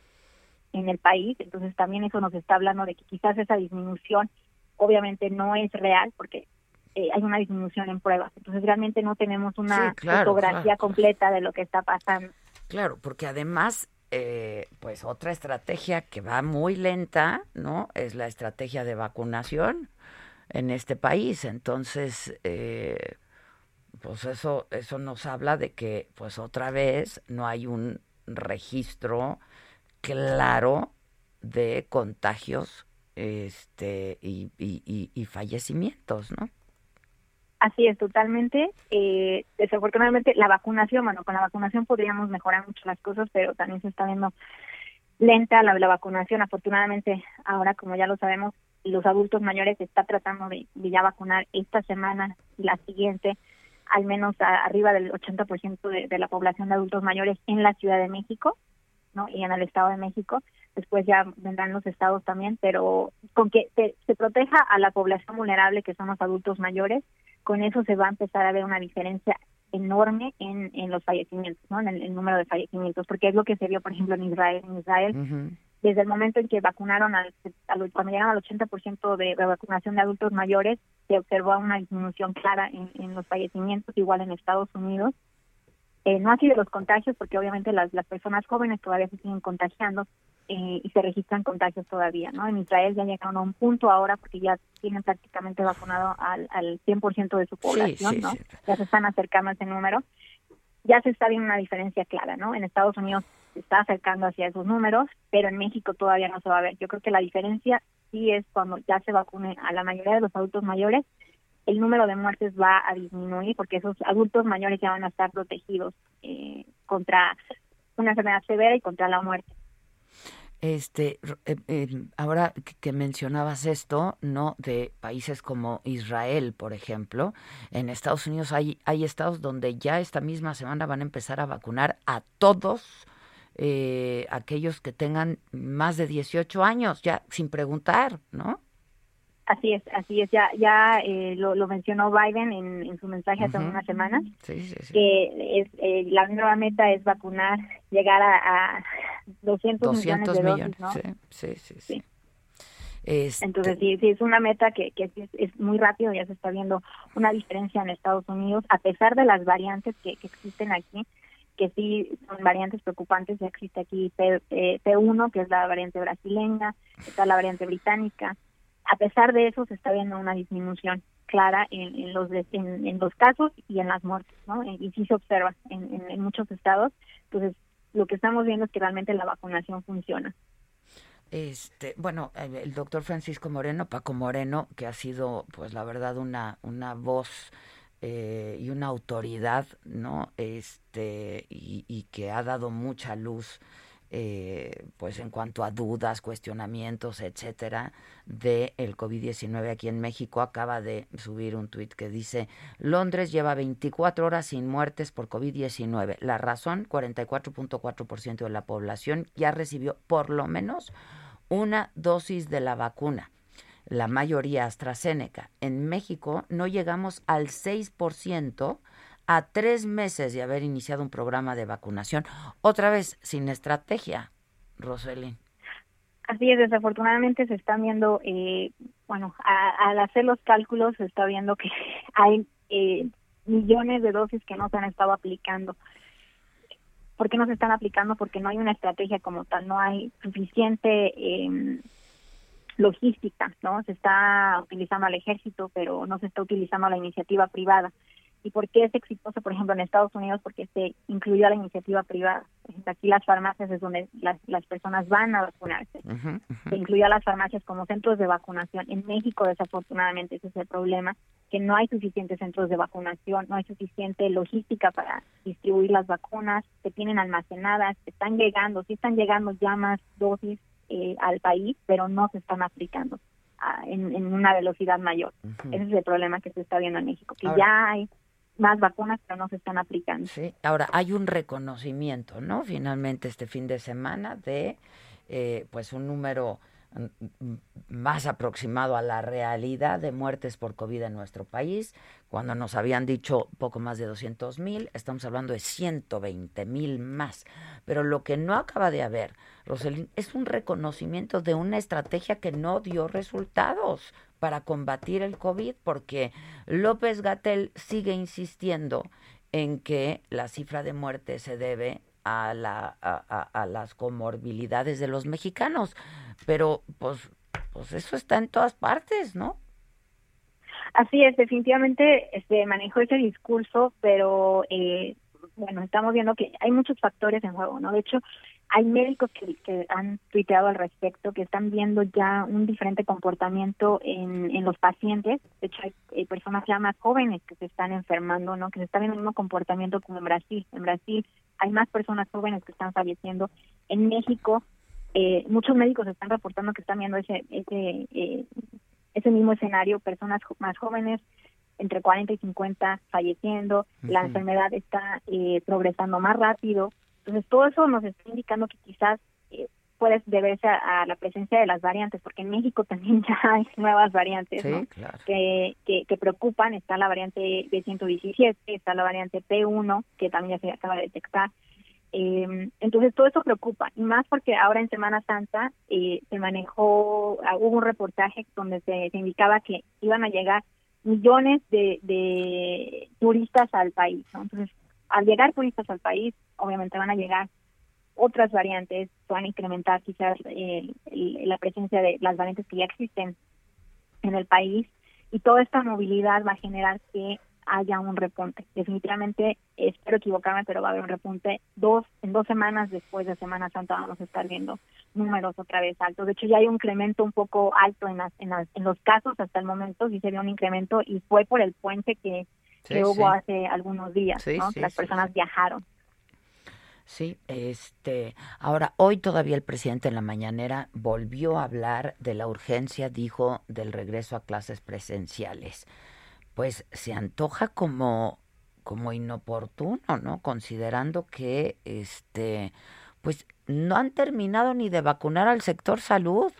en el país. Entonces, también eso nos está hablando de que quizás esa disminución obviamente no es real porque eh, hay una disminución en pruebas. Entonces, realmente no tenemos una fotografía completa de lo que está pasando. Claro, porque además eh, pues otra estrategia que va muy lenta, ¿no? Es la estrategia de vacunación en este país. Entonces, eh, pues eso, eso nos habla de que, pues otra vez, no hay un registro claro de contagios este y, y, y, fallecimientos, ¿no? Así es, totalmente. Eh, desafortunadamente, la vacunación, bueno, con la vacunación podríamos mejorar mucho las cosas, pero también se está viendo lenta la, la vacunación. Afortunadamente, ahora, como ya lo sabemos, los adultos mayores se está tratando de, ya vacunar esta semana y la siguiente, al menos arriba del 80% de, de la población de adultos mayores en la Ciudad de México, ¿no? Y en el Estado de México. Después ya vendrán los estados también, pero con que se, se proteja a la población vulnerable, que son los adultos mayores, con eso se va a empezar a ver una diferencia enorme en, en los fallecimientos, ¿no? En el, número de fallecimientos, porque es lo que se vio, por ejemplo, en Israel. En Israel, desde el momento en que vacunaron, al, cuando llegaron al 80% de, de vacunación de adultos mayores, se observó una disminución clara en, los fallecimientos, igual en Estados Unidos. Eh, no así de los contagios, porque obviamente las, las personas jóvenes todavía se siguen contagiando eh, y se registran contagios todavía, ¿no? En Israel ya llegaron a un punto ahora porque ya tienen prácticamente vacunado al, al 100% de su población, ¿no? Ya se están acercando a ese número. Ya se está viendo una diferencia clara, ¿no? En Estados Unidos se está acercando hacia esos números, pero en México todavía no se va a ver. Yo creo que la diferencia sí es cuando ya se vacune a la mayoría de los adultos mayores, el número de muertes va a disminuir porque esos adultos mayores ya van a estar protegidos eh, contra una enfermedad severa y contra la muerte. Este, eh, ahora que mencionabas esto, ¿no? De países como Israel, por ejemplo, en Estados Unidos hay, hay estados donde ya esta misma semana van a empezar a vacunar a todos eh, aquellos que tengan más de 18 años, ya sin preguntar, ¿no? Así es, así es. Ya, ya eh, lo, lo, mencionó Biden en, en su mensaje hace unas semanas. Que es, eh, la nueva meta es vacunar, llegar a, a 200, millones de dosis, ¿no? Sí, sí, sí. Este Entonces, sí, sí, es una meta que, que es, muy rápido, ya se está viendo una diferencia en Estados Unidos, a pesar de las variantes que, que existen aquí, que sí son variantes preocupantes, ya existe aquí P, eh, P1, que es la variante brasileña, está la variante británica, a pesar de eso se está viendo una disminución clara en, los en, los casos y en las muertes, ¿no? Y sí se observa en, muchos estados. Entonces, lo que estamos viendo es que realmente la vacunación funciona. Este, bueno, el doctor Francisco Moreno, Paco Moreno, que ha sido, pues la verdad, una, una voz eh, y una autoridad, ¿no? Este, y que ha dado mucha luz eh, pues en cuanto a dudas, cuestionamientos, etcétera, del el COVID-19 aquí en México, acaba de subir un tuit que dice, Londres lleva 24 horas sin muertes por COVID-19. La razón, 44.4% de la población ya recibió por lo menos una dosis de la vacuna. la mayoría AstraZeneca. En México no llegamos al 6% a tres meses de haber iniciado un programa de vacunación. Otra vez, sin estrategia, Roselyn. Así es, desafortunadamente se están viendo, eh, bueno, al hacer los cálculos se está viendo que hay eh, millones de dosis que no se han estado aplicando. ¿Por qué no se están aplicando? Porque no hay una estrategia como tal, no hay suficiente eh, logística, ¿no? Se está utilizando al ejército, pero no se está utilizando la iniciativa privada. ¿Y por qué es exitoso, por ejemplo, en Estados Unidos? Porque se incluyó a la iniciativa privada. Aquí las farmacias es donde las, las personas van a vacunarse. Se incluyó a las farmacias como centros de vacunación. En México, desafortunadamente, ese es el problema, que no hay suficientes centros de vacunación, no hay suficiente logística para distribuir las vacunas, se tienen almacenadas, están llegando, sí están llegando ya más dosis eh, al país, pero no se están aplicando ah, en, una velocidad mayor. Ese es el problema que se está viendo en México, que ya hay más vacunas, pero no se están aplicando. Sí, ahora hay un reconocimiento, ¿no? Finalmente este fin de semana de, eh, pues, un número más aproximado a la realidad de muertes por COVID en nuestro país. Cuando nos habían dicho poco más de 200 mil, estamos hablando de 120 mil más. Pero lo que no acaba de haber, Roselín, es un reconocimiento de una estrategia que no dio resultados para combatir el COVID, porque López Gatel sigue insistiendo en que la cifra de muertes se debe a, la, a, las comorbilidades de los mexicanos. Pero pues, pues eso está en todas partes, ¿no? Así es, definitivamente este, manejó ese discurso, pero eh, bueno, estamos viendo que hay muchos factores en juego, ¿no? De hecho, hay médicos que, que, han tuiteado al respecto, que están viendo ya un diferente comportamiento en, en los pacientes. De hecho, hay, personas ya más jóvenes que se están enfermando, ¿no? Que se están viendo el mismo comportamiento como en Brasil. En Brasil hay más personas jóvenes que están falleciendo. En México, eh, muchos médicos están reportando que están viendo ese ese eh, ese mismo escenario, personas más jóvenes entre 40 y 50 falleciendo, la enfermedad está eh, progresando más rápido, entonces, todo eso nos está indicando que quizás eh, puede deberse a, la presencia de las variantes, porque en México también ya hay nuevas variantes que, que, preocupan. Está la variante B117, está la variante P1, que también ya se acaba de detectar. Eh, entonces, todo eso preocupa, y más porque ahora en Semana Santa eh, se manejó, ah, hubo un reportaje donde se, indicaba que iban a llegar millones de, de turistas al país. Entonces, al llegar turistas al país, obviamente van a llegar otras variantes, van a incrementar quizás eh, la presencia de las variantes que ya existen en el país y toda esta movilidad va a generar que haya un repunte. Definitivamente, espero equivocarme, pero va a haber un repunte. Dos, en dos semanas después de Semana Santa vamos a estar viendo números otra vez altos. De hecho, ya hay un incremento un poco alto en, las, en, en los casos hasta el momento, sí se vio un incremento y fue por el puente que que hubo hace algunos días, ¿no? las personas viajaron. Sí, este, ahora hoy todavía el presidente en la mañanera volvió a hablar de la urgencia, dijo, del regreso a clases presenciales. Pues se antoja como como inoportuno, ¿no? Considerando que este pues no han terminado ni de vacunar al sector salud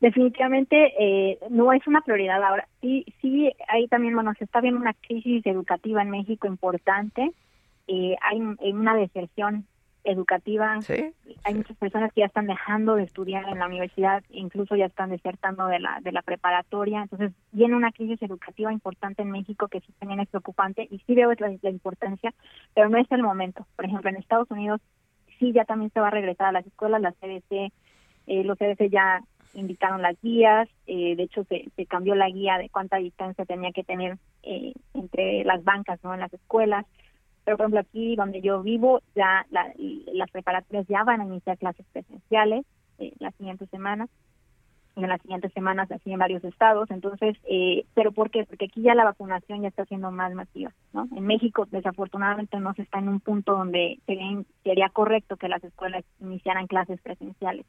definitivamente eh, no es una prioridad ahora. Sí, sí, ahí también, bueno, se está viendo una crisis educativa en México importante. Eh, hay una deserción educativa. Hay muchas personas que ya están dejando de estudiar en la universidad, incluso ya están desertando de la, de la preparatoria. Entonces, viene una crisis educativa importante en México que sí también es preocupante y sí veo la, la importancia, pero no es el momento. Por ejemplo, en Estados Unidos sí ya también se va a regresar a las escuelas, la CDC, eh, los CDC ya indicaron las guías, eh, de hecho se, se, cambió la guía de cuánta distancia tenía que tener eh, entre las bancas, ¿no? En las escuelas. Pero por ejemplo aquí donde yo vivo, ya las preparatorias ya van a iniciar clases presenciales eh, las siguientes semanas en las siguientes semanas así en varios estados. Entonces, eh, ¿pero por qué? Porque aquí ya la vacunación ya está siendo más masiva, ¿no? En México, desafortunadamente, no se está en un punto donde sería correcto que las escuelas iniciaran clases presenciales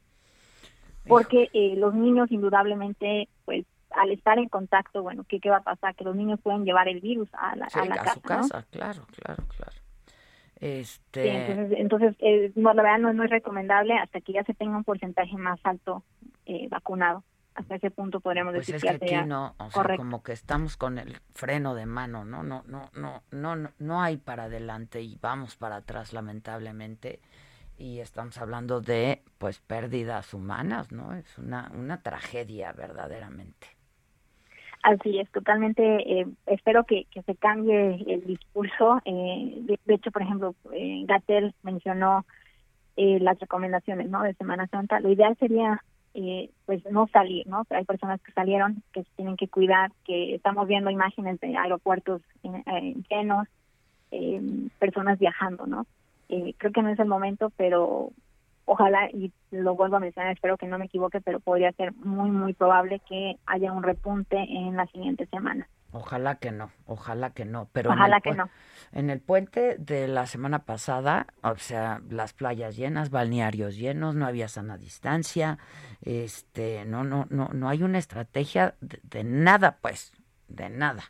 porque eh, los niños indudablemente, pues al estar en contacto, bueno, ¿qué, ¿qué va a pasar? Que los niños pueden llevar el virus a la, a la casa. Su casa, claro, claro, claro. Este... entonces, entonces eh, no, la verdad no, no, es recomendable hasta que ya se tenga un porcentaje más alto eh, vacunado. hasta ese punto podríamos pues decir es que aquí no, o sea, como que estamos con el freno de mano, ¿no? No, no, no, no, no, no hay para adelante y vamos para atrás lamentablemente y estamos hablando de pues pérdidas humanas, ¿no? Es una, una tragedia verdaderamente. Así es, totalmente. Eh, espero que, que, se cambie el discurso. Eh, de, hecho, por ejemplo, eh, Gatel mencionó eh, las recomendaciones ¿no? de Semana Santa. Lo ideal sería pues no salir, ¿no? Pero hay personas que salieron, que se tienen que cuidar, que estamos viendo imágenes de aeropuertos llenos, personas viajando, ¿no? Eh, creo que no es el momento, pero ojalá, y lo vuelvo a mencionar, espero que no me equivoque, pero podría ser muy, muy probable que haya un repunte en la siguiente semana. Ojalá que no, ojalá que no, pero ojalá en que no. En el puente de la semana pasada, o sea, las playas llenas, balnearios llenos, no había sana distancia, este, no, no, no, no hay una estrategia de, de nada, pues, de nada.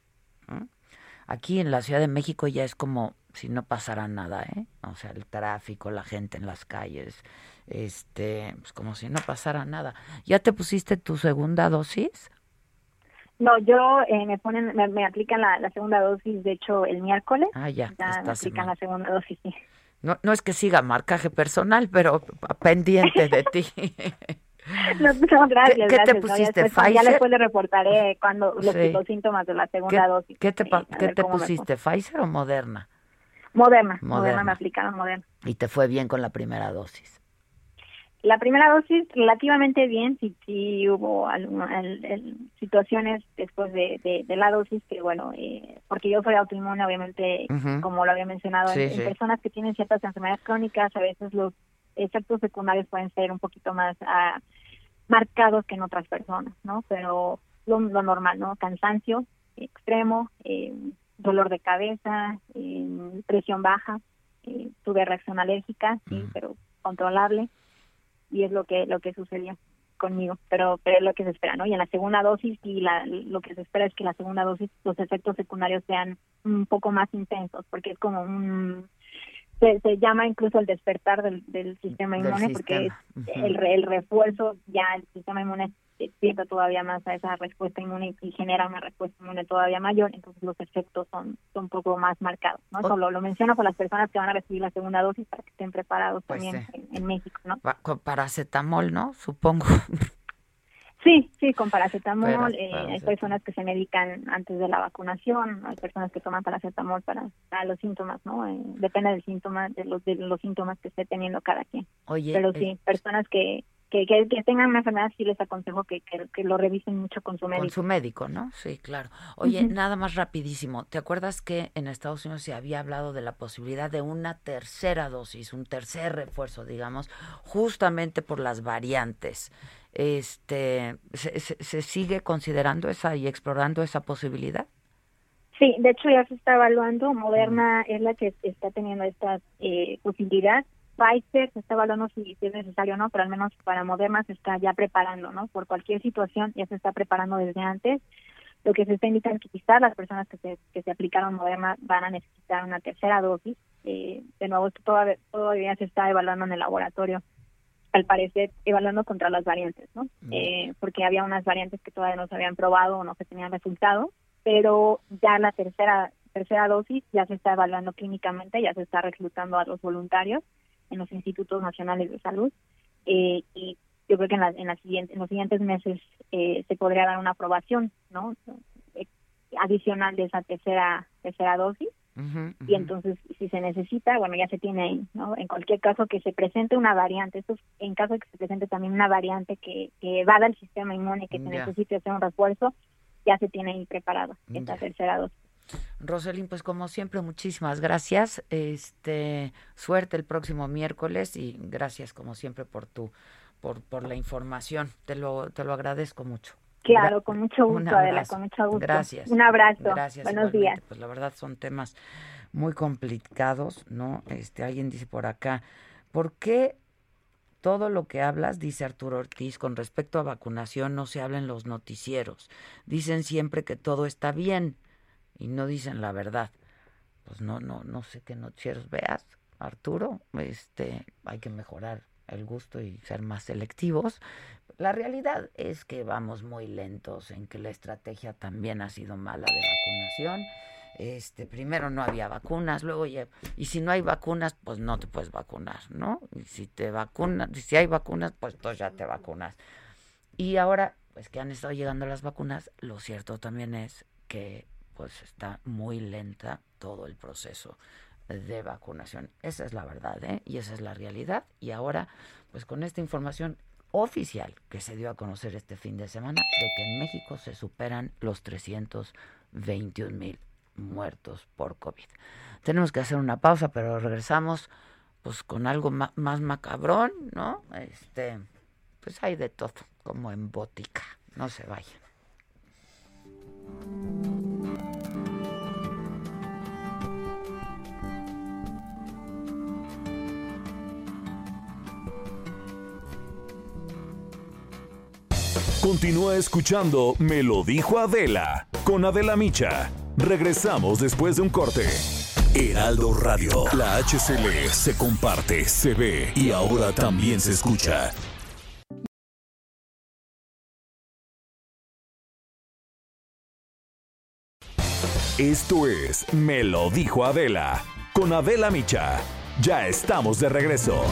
Aquí en la Ciudad de México ya es como si no pasara nada, ¿eh? O sea, el tráfico, la gente en las calles, este, pues como si no pasara nada. ¿Ya te pusiste tu segunda dosis? No, yo eh, me ponen, me, me aplican la, la, segunda dosis, de hecho, el miércoles. Ah, ya. ya me aplican la segunda dosis, sí. No, no es que siga marcaje personal, pero pendiente de ti. No, no, gracias. ¿Qué, ¿qué gracias, te pusiste, ya, Pfizer? ya después le reportaré cuando los, Sí. los síntomas de la segunda ¿Qué, dosis. ¿qué te, qué pusiste, Pfizer o Moderna? Moderna, Moderna. Moderna, me aplicaron Moderna. Y te fue bien con la primera dosis. La primera dosis relativamente bien, sí, sí hubo alguna- el- el- situaciones después de, de, de la dosis que, bueno, eh, porque yo soy autoinmune, obviamente, como lo había mencionado, Sí, en, en personas que tienen ciertas enfermedades crónicas, a veces los efectos secundarios pueden ser un poquito más ah, marcados que en otras personas, ¿no? Pero lo, lo normal, ¿no? Cansancio extremo, eh, dolor de cabeza, eh, presión baja, eh, tuve reacción alérgica, sí, pero controlable y es lo que lo que sucedió conmigo, pero pero es lo que se espera, ¿no? Y en la segunda dosis y la, lo que se espera es que la segunda dosis los efectos secundarios sean un poco más intensos, porque es como un se, se llama incluso el despertar del, del sistema Del inmune, porque es el, re- el refuerzo ya el sistema inmune despierta todavía más a esa respuesta inmune y genera una respuesta inmune todavía mayor, entonces los efectos son, son un poco más marcados, ¿no? Eso lo, lo menciono con las personas que van a recibir la segunda dosis para que estén preparados Pues también sí. en, en México, ¿no? Con paracetamol, ¿no? Supongo. Sí, sí, con paracetamol, Para- eh, hay personas que se medican antes de la vacunación, hay personas que toman paracetamol para, para los síntomas, ¿no? Eh, depende del síntoma, de los, de los síntomas que esté teniendo cada quien. Oye, Pero eh, sí, personas que, que, que, que tengan una enfermedad, sí les aconsejo que, que, que lo revisen mucho con su médico. Con su médico, ¿no? Sí, claro. Oye, nada más rapidísimo. ¿Te acuerdas que en Estados Unidos se había hablado de la posibilidad de una tercera dosis, un tercer refuerzo, digamos, justamente por las variantes? Este, ¿se, se, se sigue considerando esa y explorando esa posibilidad? Sí, de hecho ya se está evaluando. Moderna es la que está teniendo esta eh, posibilidad. Pfizer se está evaluando si, es necesario o no, pero al menos para Moderna se está ya preparando, ¿no? Por cualquier situación ya se está preparando desde antes. Lo que se está indicando es que quizás las personas que se, que se aplicaron Moderna van a necesitar una tercera dosis. Eh, de nuevo, esto todavía, todavía se está evaluando en el laboratorio al parecer evaluando contra las variantes, ¿no? Eh, porque había unas variantes que todavía no se habían probado o no se tenían resultados, pero ya la tercera tercera dosis ya se está evaluando clínicamente, ya se está reclutando a los voluntarios en los institutos nacionales de salud eh, y yo creo que en, la, en, la siguiente, en los siguientes meses eh, se podría dar una aprobación, ¿no? Eh, adicional de esa tercera tercera dosis y entonces si se necesita, bueno, ya se tiene ahí, ¿no? En cualquier caso que se presente una variante, esto es en caso de que se presente también una variante que, que vada al sistema inmune, que se Ya. necesite hacer un refuerzo, ya se tiene ahí preparado esta tercera dosis. Roselín, pues como siempre, muchísimas gracias. Este, suerte el próximo miércoles y gracias como siempre por tu, por, por la información. Te lo, te lo agradezco mucho. Claro, con mucho gusto, Adela, con mucho gusto. Gracias. Un abrazo. Gracias. Buenos igualmente. días. Pues la verdad son temas muy complicados, ¿no? Este, alguien dice por acá, ¿por qué todo lo que hablas, dice Arturo Ortiz, con respecto a vacunación no se habla en los noticieros? Dicen siempre que todo está bien y no dicen la verdad. Pues no, no, no sé qué noticieros veas, Arturo. Este, hay que mejorar el gusto y ser más selectivos. La realidad es que vamos muy lentos en que la estrategia también ha sido mala de vacunación. Este, primero no había vacunas, luego ya, y si no hay vacunas, pues no te puedes vacunar, ¿no? Y si te vacunas, si hay vacunas, pues tú ya te vacunas. Y ahora, pues que han estado llegando las vacunas, lo cierto también es que pues está muy lenta todo el proceso de vacunación. Esa es la verdad, ¿eh? Y esa es la realidad. Y ahora, pues con esta información oficial que se dio a conocer este fin de semana, de que en México se superan los 321 mil muertos por COVID. Tenemos que hacer una pausa, pero regresamos pues con algo más, macabrón, ¿no? Este, pues hay de todo, como en botica. No se vayan. Continúa escuchando Me lo dijo Adela con Adela Micha. Regresamos después de un corte. Heraldo Radio, la HCL se comparte, se ve y ahora también se escucha. Esto es Me lo dijo Adela con Adela Micha. Ya estamos de regreso.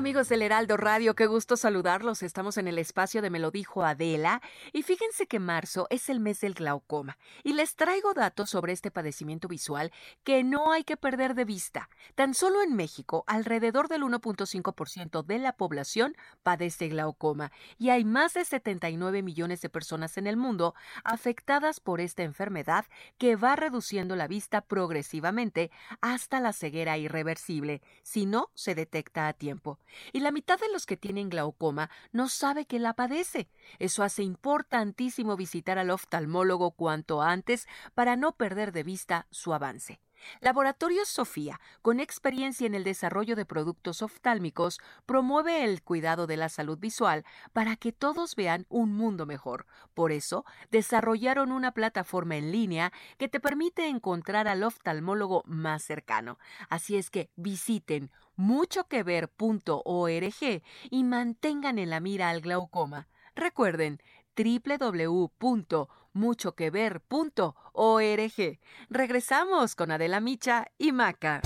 Amigos del Heraldo Radio, qué gusto saludarlos. Estamos en el espacio de Me lo dijo Adela. Y fíjense que marzo es el mes del glaucoma. Y les traigo datos sobre este padecimiento visual que no hay que perder de vista. Tan solo en México, alrededor del 1.5% de la población padece glaucoma. Y hay más de 79 millones de personas en el mundo afectadas por esta enfermedad que va reduciendo la vista progresivamente hasta la ceguera irreversible. Si no se detecta a tiempo y la mitad de los que tienen glaucoma no sabe que la padece. Eso hace importantísimo visitar al oftalmólogo cuanto antes para no perder de vista su avance. Laboratorio Sofía, con experiencia en el desarrollo de productos oftálmicos, promueve el cuidado de la salud visual para que todos vean un mundo mejor. Por eso, desarrollaron una plataforma en línea que te permite encontrar al oftalmólogo más cercano. Así es que visiten muchoquever.org y mantengan en la mira al glaucoma. Recuerden www.muchoquever.org. Regresamos con Adela Micha y Maca.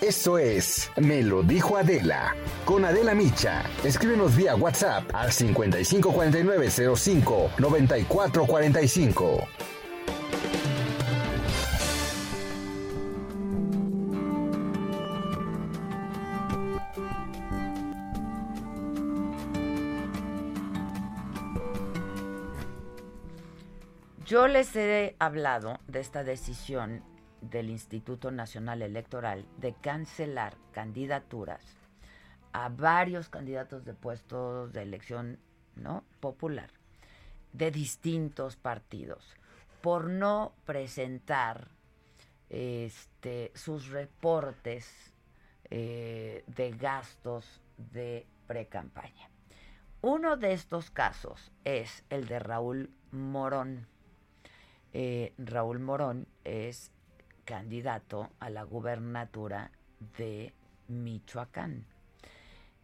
Eso es Me lo dijo Adela. Con Adela Micha. Escríbenos vía WhatsApp al 554905 9445. Yo les he hablado de esta decisión del Instituto Nacional Electoral de cancelar candidaturas a varios candidatos de puestos de elección popular de distintos partidos por no presentar este, sus reportes eh, de gastos de precampaña. Uno de estos casos es el de Raúl Morón eh, Raúl Morón es candidato a la gubernatura de Michoacán.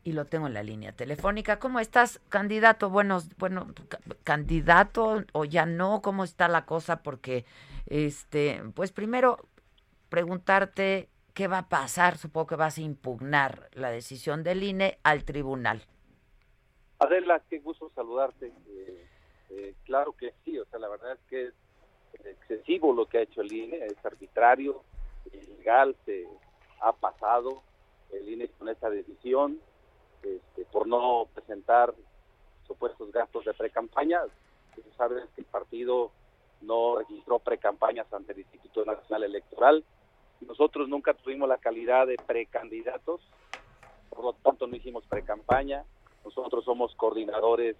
Y lo tengo en la línea telefónica. ¿Cómo estás, candidato? Bueno, bueno, candidato o ya no, ¿cómo está la cosa? Porque, este, pues primero preguntarte qué va a pasar. Supongo que vas a impugnar la decisión del INE al tribunal. Adela, qué gusto saludarte. Eh, eh, claro que sí, o sea, la verdad es que excesivo lo que ha hecho el INE, es arbitrario, ilegal, se ha pasado el INE con esta decisión este, por no presentar supuestos gastos de pre-campaña. Sabes que el partido no registró pre-campañas ante el Instituto Nacional Electoral. Nosotros nunca tuvimos la calidad de precandidatos, por lo tanto no hicimos pre-campaña. Nosotros somos coordinadores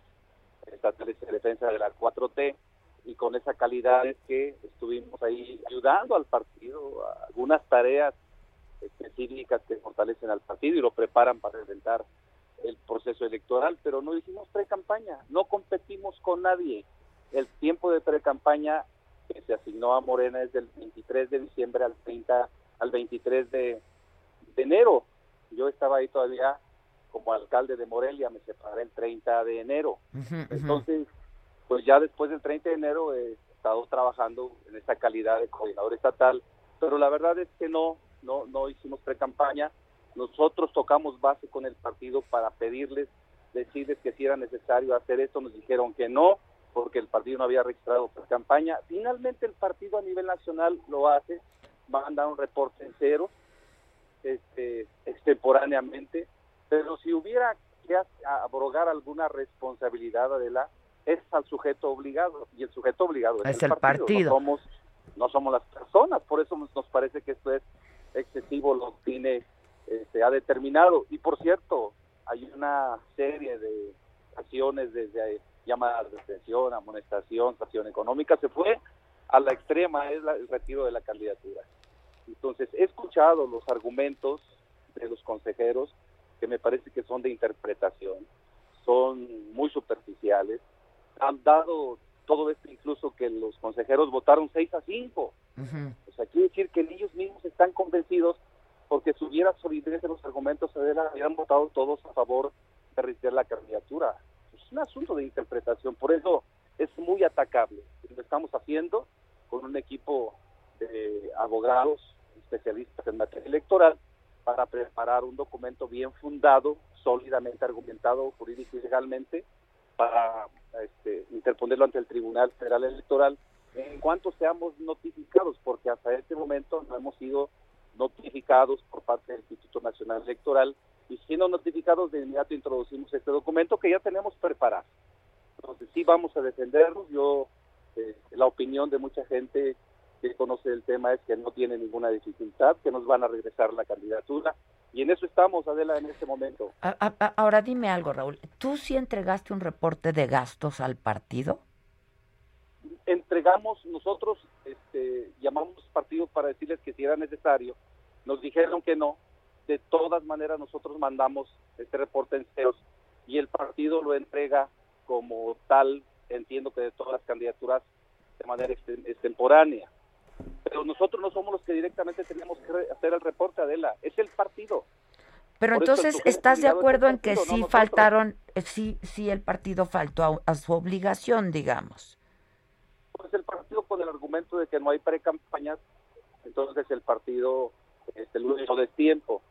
estatales de defensa de la 4T y con esa calidad es que estuvimos ahí ayudando al partido a algunas tareas específicas que fortalecen al partido y lo preparan para enfrentar el proceso electoral, pero no hicimos pre-campaña, no competimos con nadie. El tiempo de pre-campaña que se asignó a Morena es del 23 de diciembre al 30 al 23 de, de enero. Yo estaba ahí todavía como alcalde de Morelia, me separé el 30 de enero. Entonces, pues ya después del 30 de enero he estado trabajando en esta calidad de coordinador estatal, pero la verdad es que no, no, no hicimos pre-campaña. Nosotros tocamos base con el partido para pedirles, decirles que si era necesario hacer esto, nos dijeron que no, porque el partido no había registrado pre-campaña. Finalmente el partido a nivel nacional lo hace, manda un reporte en cero, este, extemporáneamente, pero si hubiera que abrogar alguna responsabilidad, Adela, es al sujeto obligado, y el sujeto obligado es, el, partido. No, somos, no somos las personas, por eso nos parece que esto es excesivo lo tiene, este, ha determinado. Y por cierto, hay una serie de acciones desde llamadas de detención, amonestación, sanción económica, se fue a la extrema, es el retiro de la candidatura. Entonces, he escuchado los argumentos de los consejeros que me parece que son de interpretación, son muy superficiales, han dado todo esto incluso que los consejeros votaron 6 a 5. O sea, quiere decir que ellos mismos están convencidos porque si hubiera solidez en los argumentos, habrían votado todos a favor de retirar la candidatura. Es un asunto de interpretación, por eso es muy atacable. Lo estamos haciendo con un equipo de abogados especialistas en materia electoral para preparar un documento bien fundado, sólidamente argumentado jurídico y legalmente, para este, interponerlo ante el Tribunal Federal Electoral en cuanto seamos notificados, porque hasta este momento no hemos sido notificados por parte del Instituto Nacional Electoral y siendo notificados de inmediato introducimos este documento que ya tenemos preparado. Entonces sí vamos a defendernos. Yo, eh, la opinión de mucha gente que conoce el tema es que no tiene ninguna dificultad, que nos van a regresar la candidatura. Y en eso estamos, Adela, en este momento. ahora dime algo, Raúl. ¿Tú sí entregaste un reporte de gastos al partido? Entregamos, nosotros este, llamamos partidos para decirles que si era necesario. Nos dijeron que no. De todas maneras, nosotros mandamos este reporte en ceros y el partido lo entrega como tal, entiendo que de todas las candidaturas de manera extemporánea pero nosotros no somos los que directamente tenemos que hacer el reporte, Adela, es el partido. Pero entonces, ¿estás de acuerdo en que sí faltaron, eh, sí, sí el partido faltó a, su obligación, digamos? Pues el partido con el argumento de que no hay pre-campañas, entonces el partido este, lo hizo de tiempo.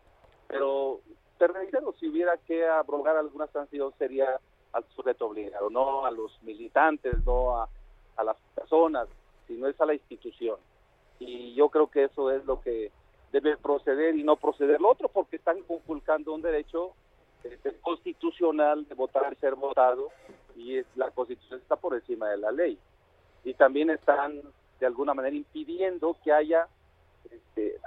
Pero te reitero, si hubiera que abrogar alguna sanción sería al sujeto obligado, no a los militantes, no a, a las personas, sino es a la institución y yo creo que eso es lo que debe proceder y no proceder. Lo otro porque están conculcando un derecho este, constitucional de votar y ser votado y es, la constitución está por encima de la ley. Y también están de alguna manera impidiendo que haya este,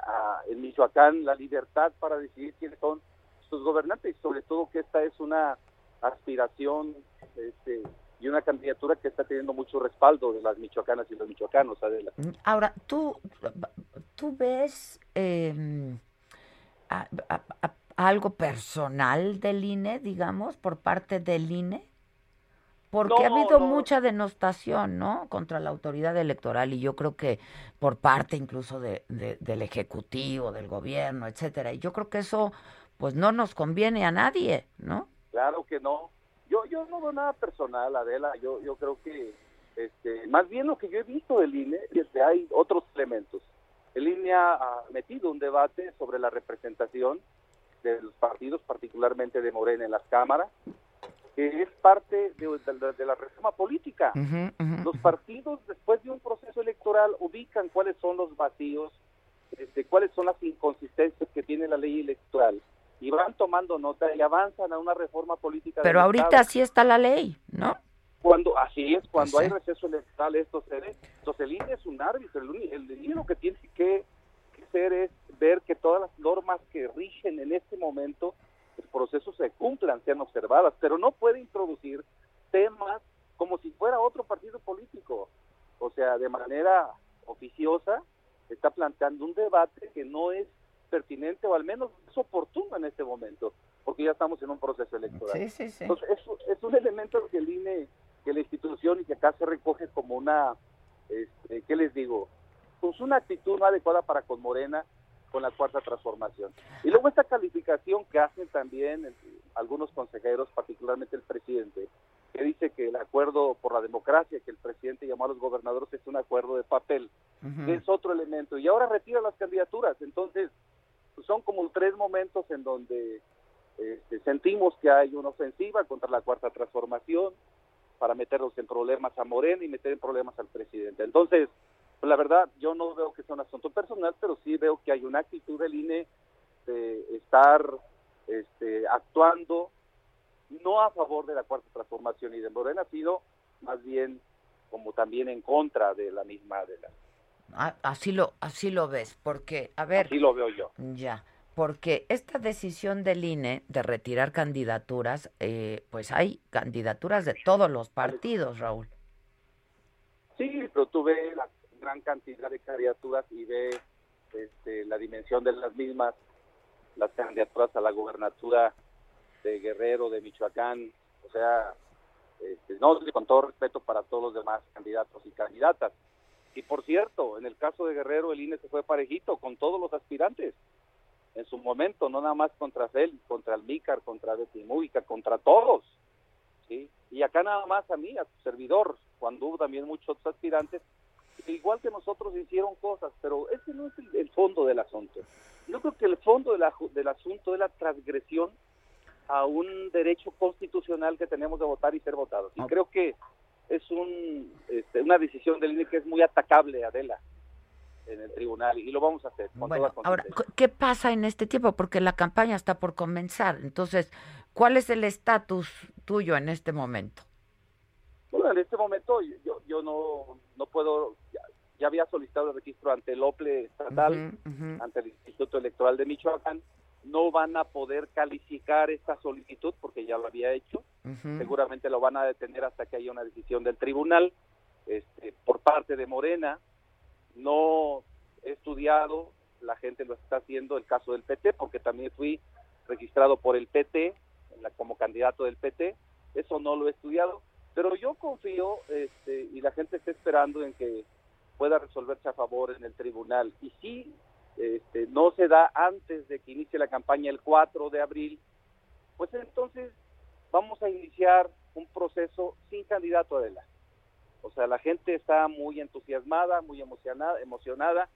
en Michoacán la libertad para decidir quiénes son sus gobernantes y sobre todo que esta es una aspiración este, y una candidatura que está teniendo mucho respaldo de las michoacanas y los michoacanos, Adela. Ahora, ¿tú, tú ves em, algo personal del INE, digamos, por parte del INE? Porque ha habido mucha denostación, ¿no? Contra la autoridad electoral y yo creo que por parte incluso de, del Ejecutivo, del gobierno, etcétera. Y yo creo que eso, pues no nos conviene a nadie, ¿no? Claro que no. Yo, yo no veo nada personal, Adela. Yo, yo creo que, este, más bien lo que yo he visto del INE, es que hay otros elementos. El INE ha metido un debate sobre la representación de los partidos, particularmente de Morena en las cámaras, que es parte de, la reforma política. Los partidos, después de un proceso electoral, ubican cuáles son los vacíos, este, cuáles son las inconsistencias que tiene la ley electoral y van tomando nota y avanzan a una reforma política. Pero ahorita así está la ley, ¿no? Cuando así es, cuando hay receso electoral esto se ve. Entonces el INE es un árbitro, el, el INE lo que tiene que, hacer es ver que todas las normas que rigen en este momento el proceso se cumplan, sean observadas, pero no puede introducir temas como si fuera otro partido político. O sea, de manera oficiosa está planteando un debate que no es pertinente o al menos es oportuno en este momento, porque ya estamos en un proceso electoral. Entonces, es, un elemento que el INE, que la institución y que acá se recoge como una este, ¿qué les digo? Pues una actitud no adecuada para con Morena, con la cuarta transformación. Y luego esta calificación que hacen también eh, algunos consejeros, particularmente el presidente, que dice que el acuerdo por la democracia que el presidente llamó a los gobernadores es un acuerdo de papel, que es otro elemento. Y ahora retira las candidaturas. Entonces, pues, son como tres momentos en donde este, sentimos que hay una ofensiva contra la cuarta transformación para meterlos en problemas a Morena y meter en problemas al presidente. Entonces, pues, la verdad, yo no veo que sea un asunto personal, pero sí veo que hay una actitud del INE de estar este, actuando no a favor de la cuarta transformación y de Morena, sino más bien como también en contra de la misma de la Así lo, así lo ves, porque, a ver. Así lo veo yo. Ya, porque esta decisión del INE de retirar candidaturas, eh, pues hay candidaturas de todos los partidos, Raúl. Sí, pero tú ves la gran cantidad de candidaturas y ves este, la dimensión de las mismas, las candidaturas a la gubernatura de Guerrero, de Michoacán, o sea, este, no, con todo respeto para todos los demás candidatos y candidatas. Y por cierto, en el caso de Guerrero, el INE se fue parejito con todos los aspirantes. En su momento, no nada más contra Félix, contra el Mícar, contra Betty contra todos. ¿sí? Y acá nada más a mí, a su servidor, cuando hubo también muchos aspirantes, igual que nosotros hicieron cosas, pero ese no es el, el fondo del asunto. Yo creo que el fondo de la- del asunto es la transgresión a un derecho constitucional que tenemos de votar y ser votados. Y creo que es un, este, una decisión del INE que es muy atacable, Adela, en el tribunal, y lo vamos a hacer. Con Bueno, toda ahora, ¿qué pasa en este tiempo? Porque la campaña está por comenzar. Entonces, ¿cuál es el estatus tuyo en este momento? Bueno, en este momento yo, yo no, no puedo, ya, ya había solicitado el registro ante el OPLE estatal, ante el Instituto Electoral de Michoacán, no van a poder calificar esta solicitud porque ya lo había hecho, seguramente lo van a detener hasta que haya una decisión del tribunal. Este, por parte de Morena, no he estudiado, la gente lo está haciendo, el caso del PT, porque también fui registrado por el PT como candidato del PT, eso no lo he estudiado, pero yo confío este, y la gente está esperando en que pueda resolverse a favor en el tribunal. Y si este, no se da antes de que inicie la campaña el 4 de abril, pues entonces vamos a iniciar un proceso sin candidato adelante. O sea, la gente está muy entusiasmada, muy emocionada, emocionada,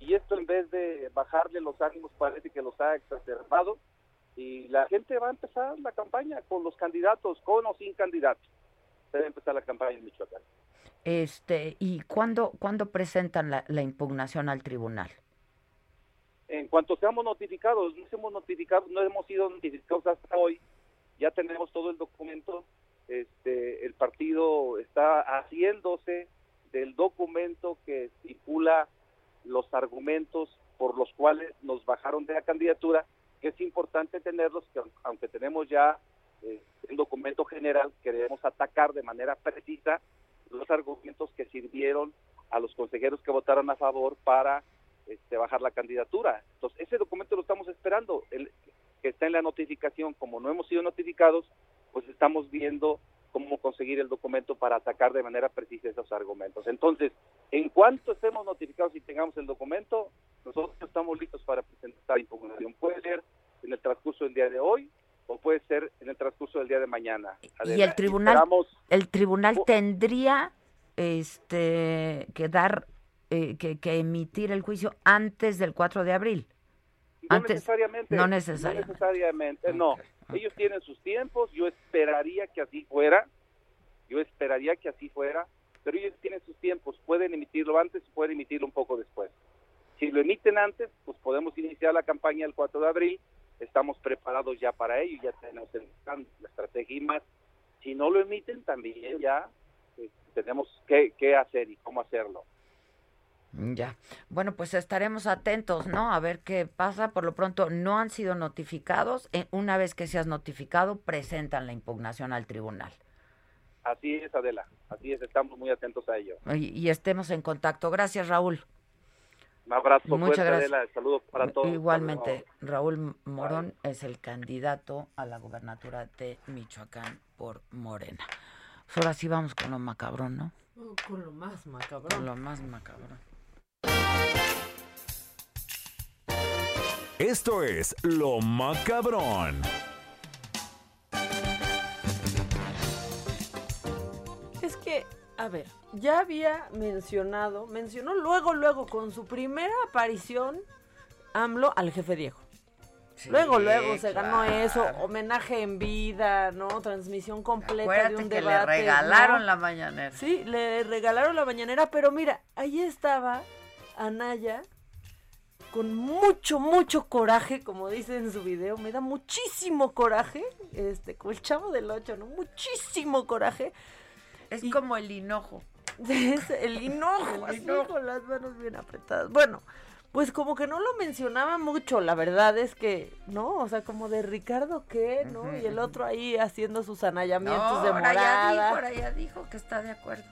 y esto en vez de bajarle los ánimos parece que los ha exacerbado, y la gente va a empezar la campaña con los candidatos, con o sin candidatos. Debe empezar la campaña en Michoacán. Este, ¿y cuándo, cuándo presentan la impugnación al tribunal? En cuanto seamos notificados, no hemos notificado, no hemos sido notificados hasta hoy, ya tenemos todo el documento, este, el partido está haciéndose del documento que estipula los argumentos por los cuales nos bajaron de la candidatura, que es importante tenerlos, que aun- aunque tenemos ya eh, un documento general, queremos atacar de manera precisa los argumentos que sirvieron a los consejeros que votaron a favor para este, bajar la candidatura. Entonces, ese documento lo estamos esperando, el, que está en la notificación. Como no hemos sido notificados, pues estamos viendo cómo conseguir el documento para atacar de manera precisa esos argumentos. Entonces, en cuanto estemos notificados y tengamos el documento, nosotros estamos listos para presentar impugnación. Puede ser en el transcurso del día de hoy o puede ser en el transcurso del día de mañana. Y Adela. el tribunal, Esperamos- el tribunal tendría este que dar, eh, que, que emitir el juicio antes del 4 de abril. No Antes, necesariamente. no necesariamente. necesariamente, no. Ellos tienen sus tiempos, yo esperaría que así fuera, yo esperaría que así fuera, pero ellos tienen sus tiempos, pueden emitirlo antes, pueden emitirlo un poco después. Si lo emiten antes, pues podemos iniciar la campaña el 4 de abril, estamos preparados ya para ello, ya tenemos el la estrategia y más. Si no lo emiten, también ya eh, tenemos qué, qué hacer y cómo hacerlo. Ya. Bueno, pues estaremos atentos, ¿no? A ver qué pasa. Por lo pronto no han sido notificados. Eh, una vez que seas notificado, presentan la impugnación al tribunal. Así es, Adela, así es, estamos muy atentos a ello. Y, y estemos en contacto. Gracias, Raúl. Un abrazo Muchas fuerte, gracias. Adela, saludos para todos. Igualmente, Raúl Morón es el candidato a la gubernatura de Michoacán por Morena. Pues ahora sí vamos con lo macabrón, ¿no? Con lo más Con macabrón. lo más macabrón. Esto es Lo Macabrón. Es que, a ver, ya había mencionado, mencionó luego, luego, con su primera aparición, AMLO al jefe Diego. luego, luego se ganó eso, homenaje en vida, ¿no? Transmisión completa de un que debate. le regalaron ¿no? la mañanera. Sí, le regalaron la mañanera, pero mira, ahí estaba Anaya con mucho, mucho coraje, como dice en su video, me da muchísimo coraje, este, como el chavo del 8, ¿no? Muchísimo coraje. Es como el hinojo. Es el hinojo, El así hinojo. con las manos bien apretadas. Bueno, pues como que no lo mencionaba mucho, la verdad es que, ¿no? O sea, como de Ricardo qué, ¿no? Y el otro ahí haciendo sus anallamientos No, de ahora ya morada. dijo, ahora ya dijo que está de acuerdo.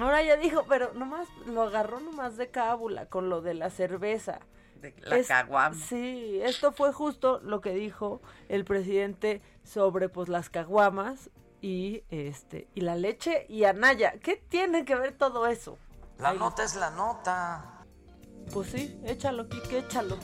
Ahora ya dijo, pero nomás lo agarró nomás de cábula con lo de la cerveza. De la Es- caguama. Sí, esto fue justo lo que dijo el presidente sobre pues las caguamas y este y la leche y Anaya. ¿Qué tiene que ver todo eso? La nota es la nota. Pues sí, échalo, Kike, échalo.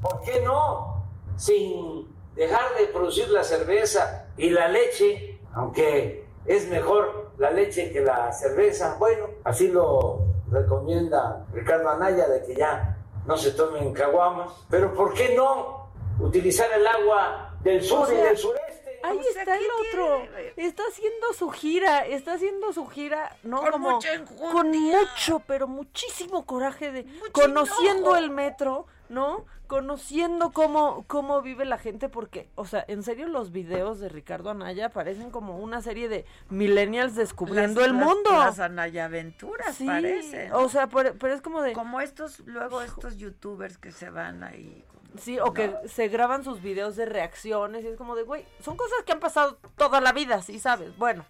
¿Por qué no? Sin dejar de producir la cerveza y la leche, aunque es mejor la leche que la cerveza. Bueno, así lo recomienda Ricardo Anaya de que ya no se tomen caguamas. Pero ¿por qué no utilizar el agua del sur O sea, y del sureste? Ahí O sea, está ¿qué el otro. tiene? Está haciendo su gira, está haciendo su gira, ¿no? Con Como mucha con mucho, pero muchísimo coraje de Mucho conociendo enojo. el metro, ¿no? Conociendo cómo cómo vive la gente porque, o sea, en serio los videos de Ricardo Anaya parecen como una serie de millennials descubriendo Las- el las- mundo. Las Anayaventuras Sí, parecen. O sea, pero, pero es como de como estos, luego estos youtubers que se van ahí. Sí, o que se graban sus videos de reacciones y es como de, güey, son cosas que han pasado toda la vida, sí sabes. Bueno,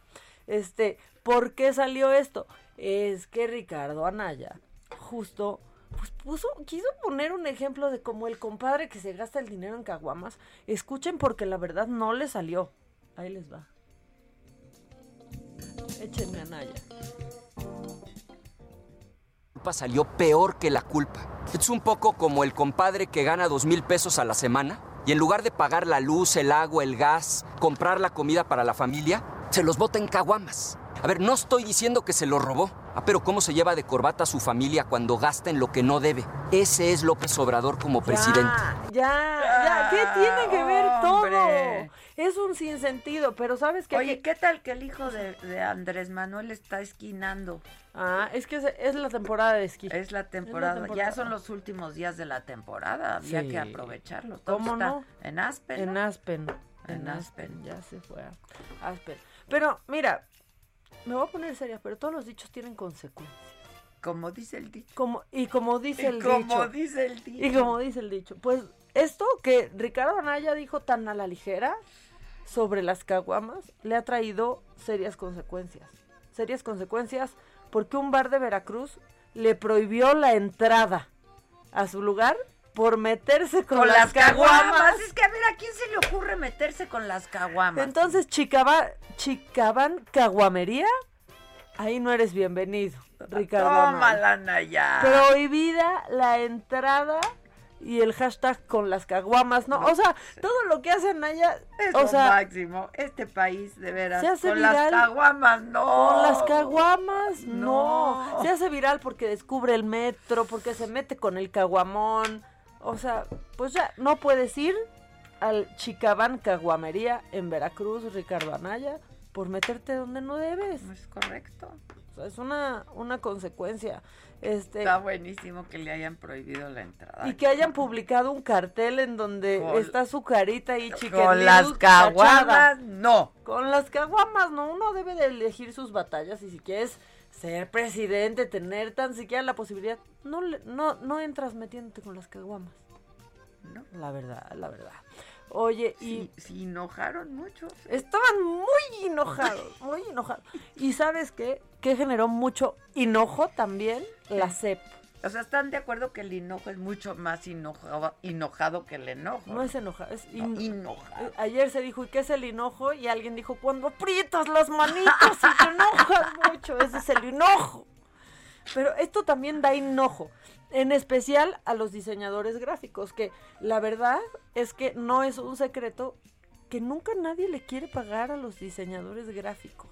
este, ¿por qué salió esto? Es que Ricardo Anaya justo pues puso, quiso poner un ejemplo de como el compadre que se gasta el dinero en caguamas. Escuchen porque la verdad no le salió. Ahí les va. Échenme a Anaya. culpa salió peor que la culpa. Es un poco como el compadre que gana dos mil pesos a la semana y en lugar de pagar la luz, el agua, el gas, comprar la comida para la familia, se los bota en caguamas. A ver, no estoy diciendo que se lo robó. Ah, pero ¿cómo se lleva de corbata a su familia cuando gasta en lo que no debe? Ese es López Obrador como presidente. Ya, ya, ¿qué tiene que ver hombre. todo? Es un sinsentido, pero ¿sabes qué? Oye, ¿qué tal que el hijo de, de Andrés Manuel está esquinando? Ah, es que es, es la temporada de esquí. Es la temporada. temporada. Ya son los últimos días de la temporada. Había Sí. que aprovecharlos. ¿Cómo ¿Dónde está? no? En Aspen. En ¿no? Aspen. En En Aspen. Aspen, ya se fue a Aspen. Pero, mira, me voy a poner seria, pero todos los dichos tienen consecuencias. Como dice el dicho. Como, y como dice Y el como dicho. dice el dicho. Y como dice el dicho. Pues esto que Ricardo Anaya dijo tan a la ligera sobre las caguamas le ha traído serias consecuencias. Serias consecuencias porque un bar de Veracruz le prohibió la entrada a su lugar por meterse con, Con las caguamas. caguamas. Es que a ver, ¿a quién se le ocurre meterse con las caguamas? Entonces, Chicaba, Chicaban Caguamería, ahí no eres bienvenido, Ricardo. Tómala, Naya. Prohibida la entrada y el hashtag con las caguamas, ¿no? O sea, todo lo que hace Anaya, Es o lo sea, máximo. Este país, de veras. se hace con viral. las caguamas, no. Con las caguamas, no. No. Se hace viral porque descubre el metro, porque se mete con el caguamón. O sea, pues ya, no puedes ir al Chicabán Caguamería en Veracruz, Ricardo Anaya, por meterte donde no debes. Es correcto. O sea, es una, una consecuencia. Este, Está buenísimo que le hayan prohibido la entrada. y que hayan publicado un cartel en donde Con- está su carita ahí chica. Con las caguamas, no. Con las caguamas, no. Uno debe de elegir sus batallas y si quieres ser presidente, tener tan siquiera la posibilidad, no, no, no entras metiéndote con las caguamas. No. La verdad, la verdad. Oye, y Sí, sí enojaron mucho. estaban muy enojados, muy enojados. ¿Y sabes qué? ¿Qué generó mucho enojo también? La CEP. O sea, ¿están de acuerdo que el hinojo es mucho más enojado, enojado que el enojo? No es enojado, es No. Eh, Ayer se dijo, ¿y qué es el hinojo? Y alguien dijo, cuando aprietas las manitas y te enojas mucho, ese es el hinojo. Pero esto también da enojo, en especial a los diseñadores gráficos, que la verdad es que no es un secreto que nunca nadie le quiere pagar a los diseñadadores gráficos.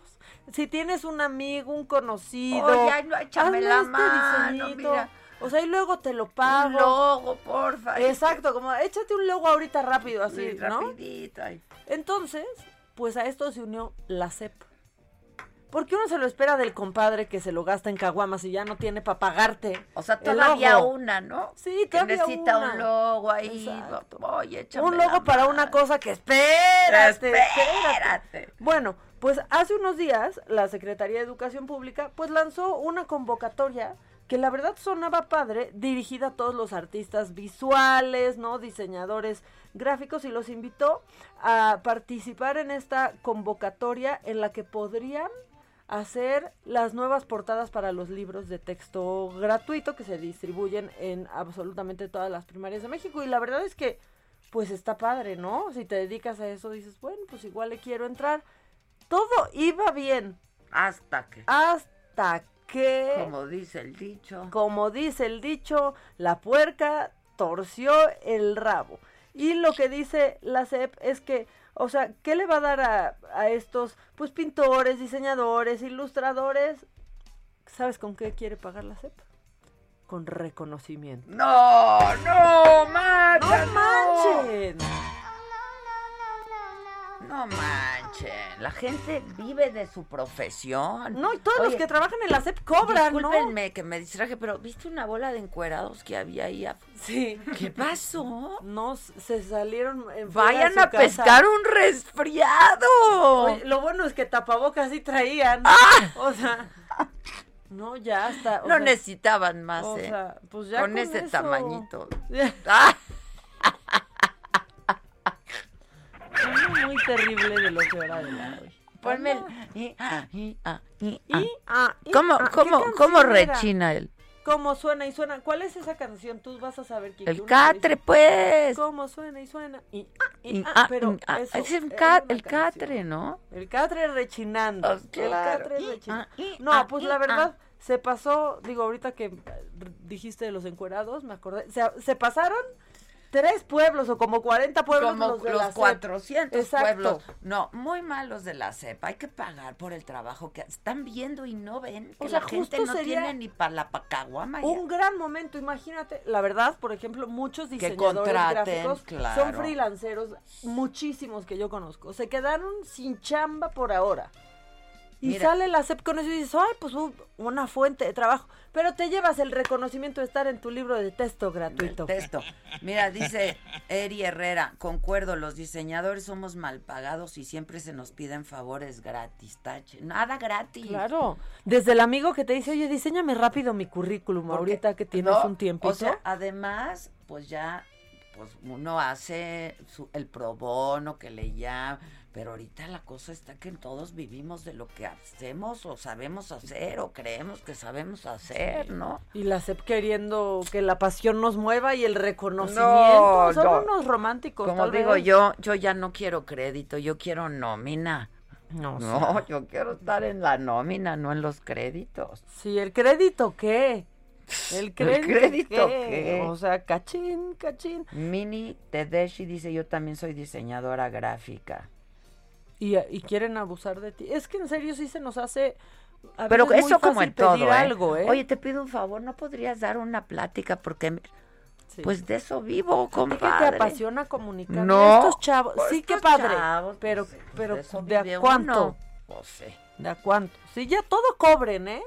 Si tienes un amigo, un conocido, Oye, no, échame la este mano, mira. O sea, y luego te lo pago. Un logo, porfa. Exacto, como échate un logo ahorita rápido, así, Sí, ¿no? rapidito, ay. Entonces, pues a esto se unió la CEP. Porque uno se lo espera del compadre que se lo gasta en caguamas y ya no tiene para pagarte. O sea, todavía una, ¿no? Sí, Que todavía necesita una. un logo ahí. Exacto. Oye, Un logo para mano. una cosa que Espérate. espérate. Bueno, pues hace unos días la Secretaría de Educación Pública pues lanzó una convocatoria que la verdad sonaba padre, dirigida a todos los artistas visuales, ¿no? Diseñadores gráficos y los invitó a participar en esta convocatoria en la que podrían hacer las nuevas portadas para los libros de texto gratuito que se distribuyen en absolutamente todas las primarias de México. Y la verdad es que, pues está padre, ¿no? Si te dedicas a eso, dices, bueno, pues igual le quiero entrar. Todo iba bien. Hasta que. Hasta que. Como dice el dicho. Como dice el dicho, la puerca torció el rabo. Y lo que dice la CEP es que, o sea, ¿qué le va a dar a, a estos, pues, pintores, diseñadores, ilustradores? ¿Sabes con qué quiere pagar la CEP? Con reconocimiento. No, no, Maca, ¡No manchen! No manchen. La gente vive de su profesión. No, y todos los que trabajan en la CEP cobran, ¿no? Discúlpenme que me distraje, pero ¿viste una bola de encuerados que había ahí? a- Sí. ¿Qué pasó? No, se salieron. en Vayan a casa. pescar un resfriado. Oye, lo bueno es que tapabocas sí traían. ¡Ah! O sea. No, ya hasta. No sea, necesitaban más, o ¿eh? sea, pues ya con, con ese eso. tamañito. Algo muy terrible de lo que era de la hoy. ponme el... ¿Cómo, ah, ¿qué cómo, cómo rechina él? ¿Cómo suena y suena? ¿Cuál es esa canción? Tú vas a saber quién. El uno catre, pues. ¿Cómo suena y suena? Y, ah, y, ah, ah, pero ah, eso, es el, ca- el catre, ¿no? El catre rechinando. Oh, El claro. catre Y, rechinando. No, pues la verdad, se pasó, digo, ahorita que dijiste de los encuerados, me acordé, se, se pasaron tres pueblos o como 40 pueblos Como los de la los SEP. 400 Exacto. pueblos. No, muy malos de la CEPA. Hay que pagar por el trabajo que están viendo y no ven que O sea, la gente no tiene ni para la pacaguama. Un gran momento, imagínate, la verdad, por ejemplo, muchos diseñadores gráficos claro. son freelanceros, muchísimos que yo conozco, se quedaron sin chamba por ahora. Y Mira. sale la CEP con eso y dices, ay, pues un- una fuente de trabajo. Pero te llevas el reconocimiento de estar en tu libro de texto gratuito. Texto. Mira, dice Eri Herrera, concuerdo, los diseñadores somos mal pagados y siempre se nos piden favores gratis, tache. Nada gratis. Claro. Desde el amigo que te dice, oye, diseñame rápido mi currículum Porque- ahorita que tienes no, un tiempito. O sea, además, pues ya, pues uno hace su- el pro bono que le llama, pero ahorita la cosa está que todos vivimos de lo que hacemos o sabemos hacer o creemos que sabemos hacer, ¿no? Y la CEP queriendo que la pasión nos mueva y el reconocimiento. No, Son no. unos románticos. Como tal digo vez. yo, yo ya no quiero crédito, yo quiero nómina. No, No, yo quiero estar en la nómina, no en los créditos. Sí, el crédito qué. El crédito, crédito qué. qué? O sea, cachín, cachín. Mini Tedeschi dice, yo también soy diseñadora gráfica. Y, y quieren abusar de ti. Es que en serio sí se nos hace. a Pero eso como en todo, ¿eh? algo, ¿eh? Oye, te pido un favor, ¿no podrías dar una plática? Porque, me- Sí. pues de eso vivo, ¿A ti compadre. que te apasiona comunicar? No, Estos chavos. pues Sí, qué estos padre. chavos, pero, pues, pero, de ¿de a cuánto? uno. Pues sí. ¿De a cuánto? Sí, ya todo cobren, ¿eh?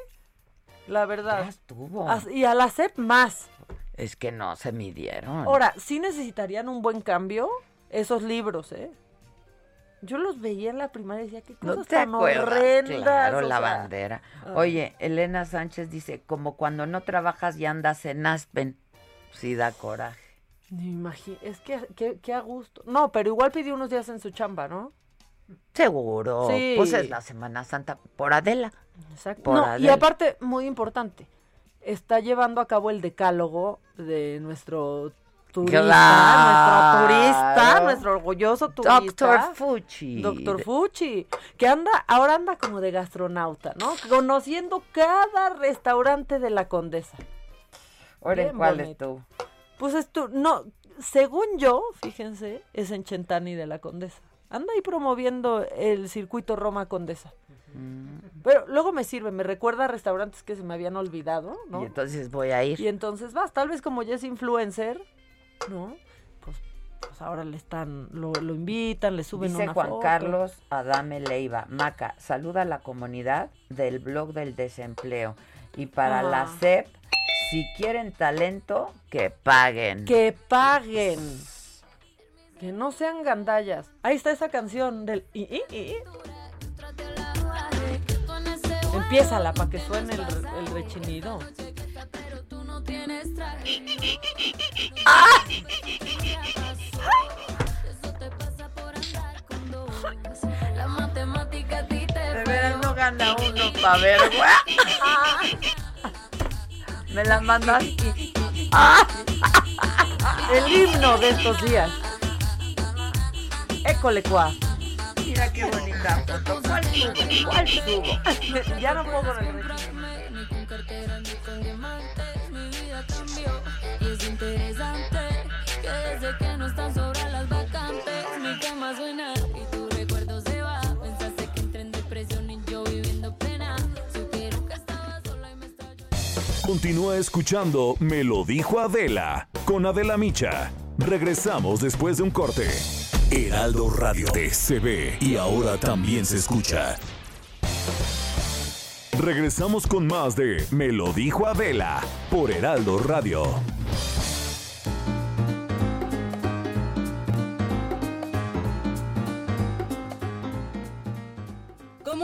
La verdad. Ya estuvo. Y a la CEP más. Es que no se midieron. Ahora, sí necesitarían un buen cambio esos libros, ¿eh? Yo los veía en la primaria y decía, qué cosas ¿No te tan acuerdas? horrendas. Claro, la sea. bandera. ay. Oye, Elena Sánchez dice, como cuando no trabajas y andas en Aspen. Sí da coraje. Es que, que, que a gusto. No, pero igual pidió unos días en su chamba, ¿no? Seguro. Sí. Pues es la Semana Santa por Adela. Exacto. Por No, y aparte, muy importante, está llevando a cabo el decálogo de nuestro turista, Claro. nuestro turista, nuestro orgulloso turista. Doctor Fuchi. Doctor Fuchi, que anda, ahora anda como de gastronauta, ¿no? Conociendo cada restaurante de la Condesa. Ahora, ¿en Bien cuál bonito. estuvo? Pues esto, no, según yo, fíjense, es en Chentani de la Condesa. Anda ahí promoviendo el circuito Roma Condesa. Mm. Pero luego me sirve, me recuerda a restaurantes que se me habían olvidado, ¿no? Y entonces voy a ir. Y entonces vas, tal vez como ya es influencer, ¿no? Pues, pues ahora le están, lo, lo invitan, le suben Dice una Juan foto. Carlos Adame Leiva, Maca, saluda a la comunidad del blog del desempleo. Y para Ah. la SEP, si quieren talento, que paguen. Que paguen. Que no sean gandallas. Ahí está esa canción del... i, i, i. Empiézala para que suene el, el rechinido. De veras no gana uno pa' ver. Me la mandaste. El himno de estos días. École cuá. Mira qué bonita foto. ¿Cuál subo? ¿Cuál subo? ya no puedo con el rechinido. Y es interesante que desde que no están sobre las vacantes, mi cama suena y tu recuerdo se va. Pensaste que entré en depresión y yo viviendo pena. Supieron que estaba sola y me Continúa escuchando Me lo dijo Adela con Adela Micha. Regresamos después de un corte. Heraldo Radio ve y ahora también se escucha. Regresamos con más de Me lo dijo Adela por Heraldo Radio.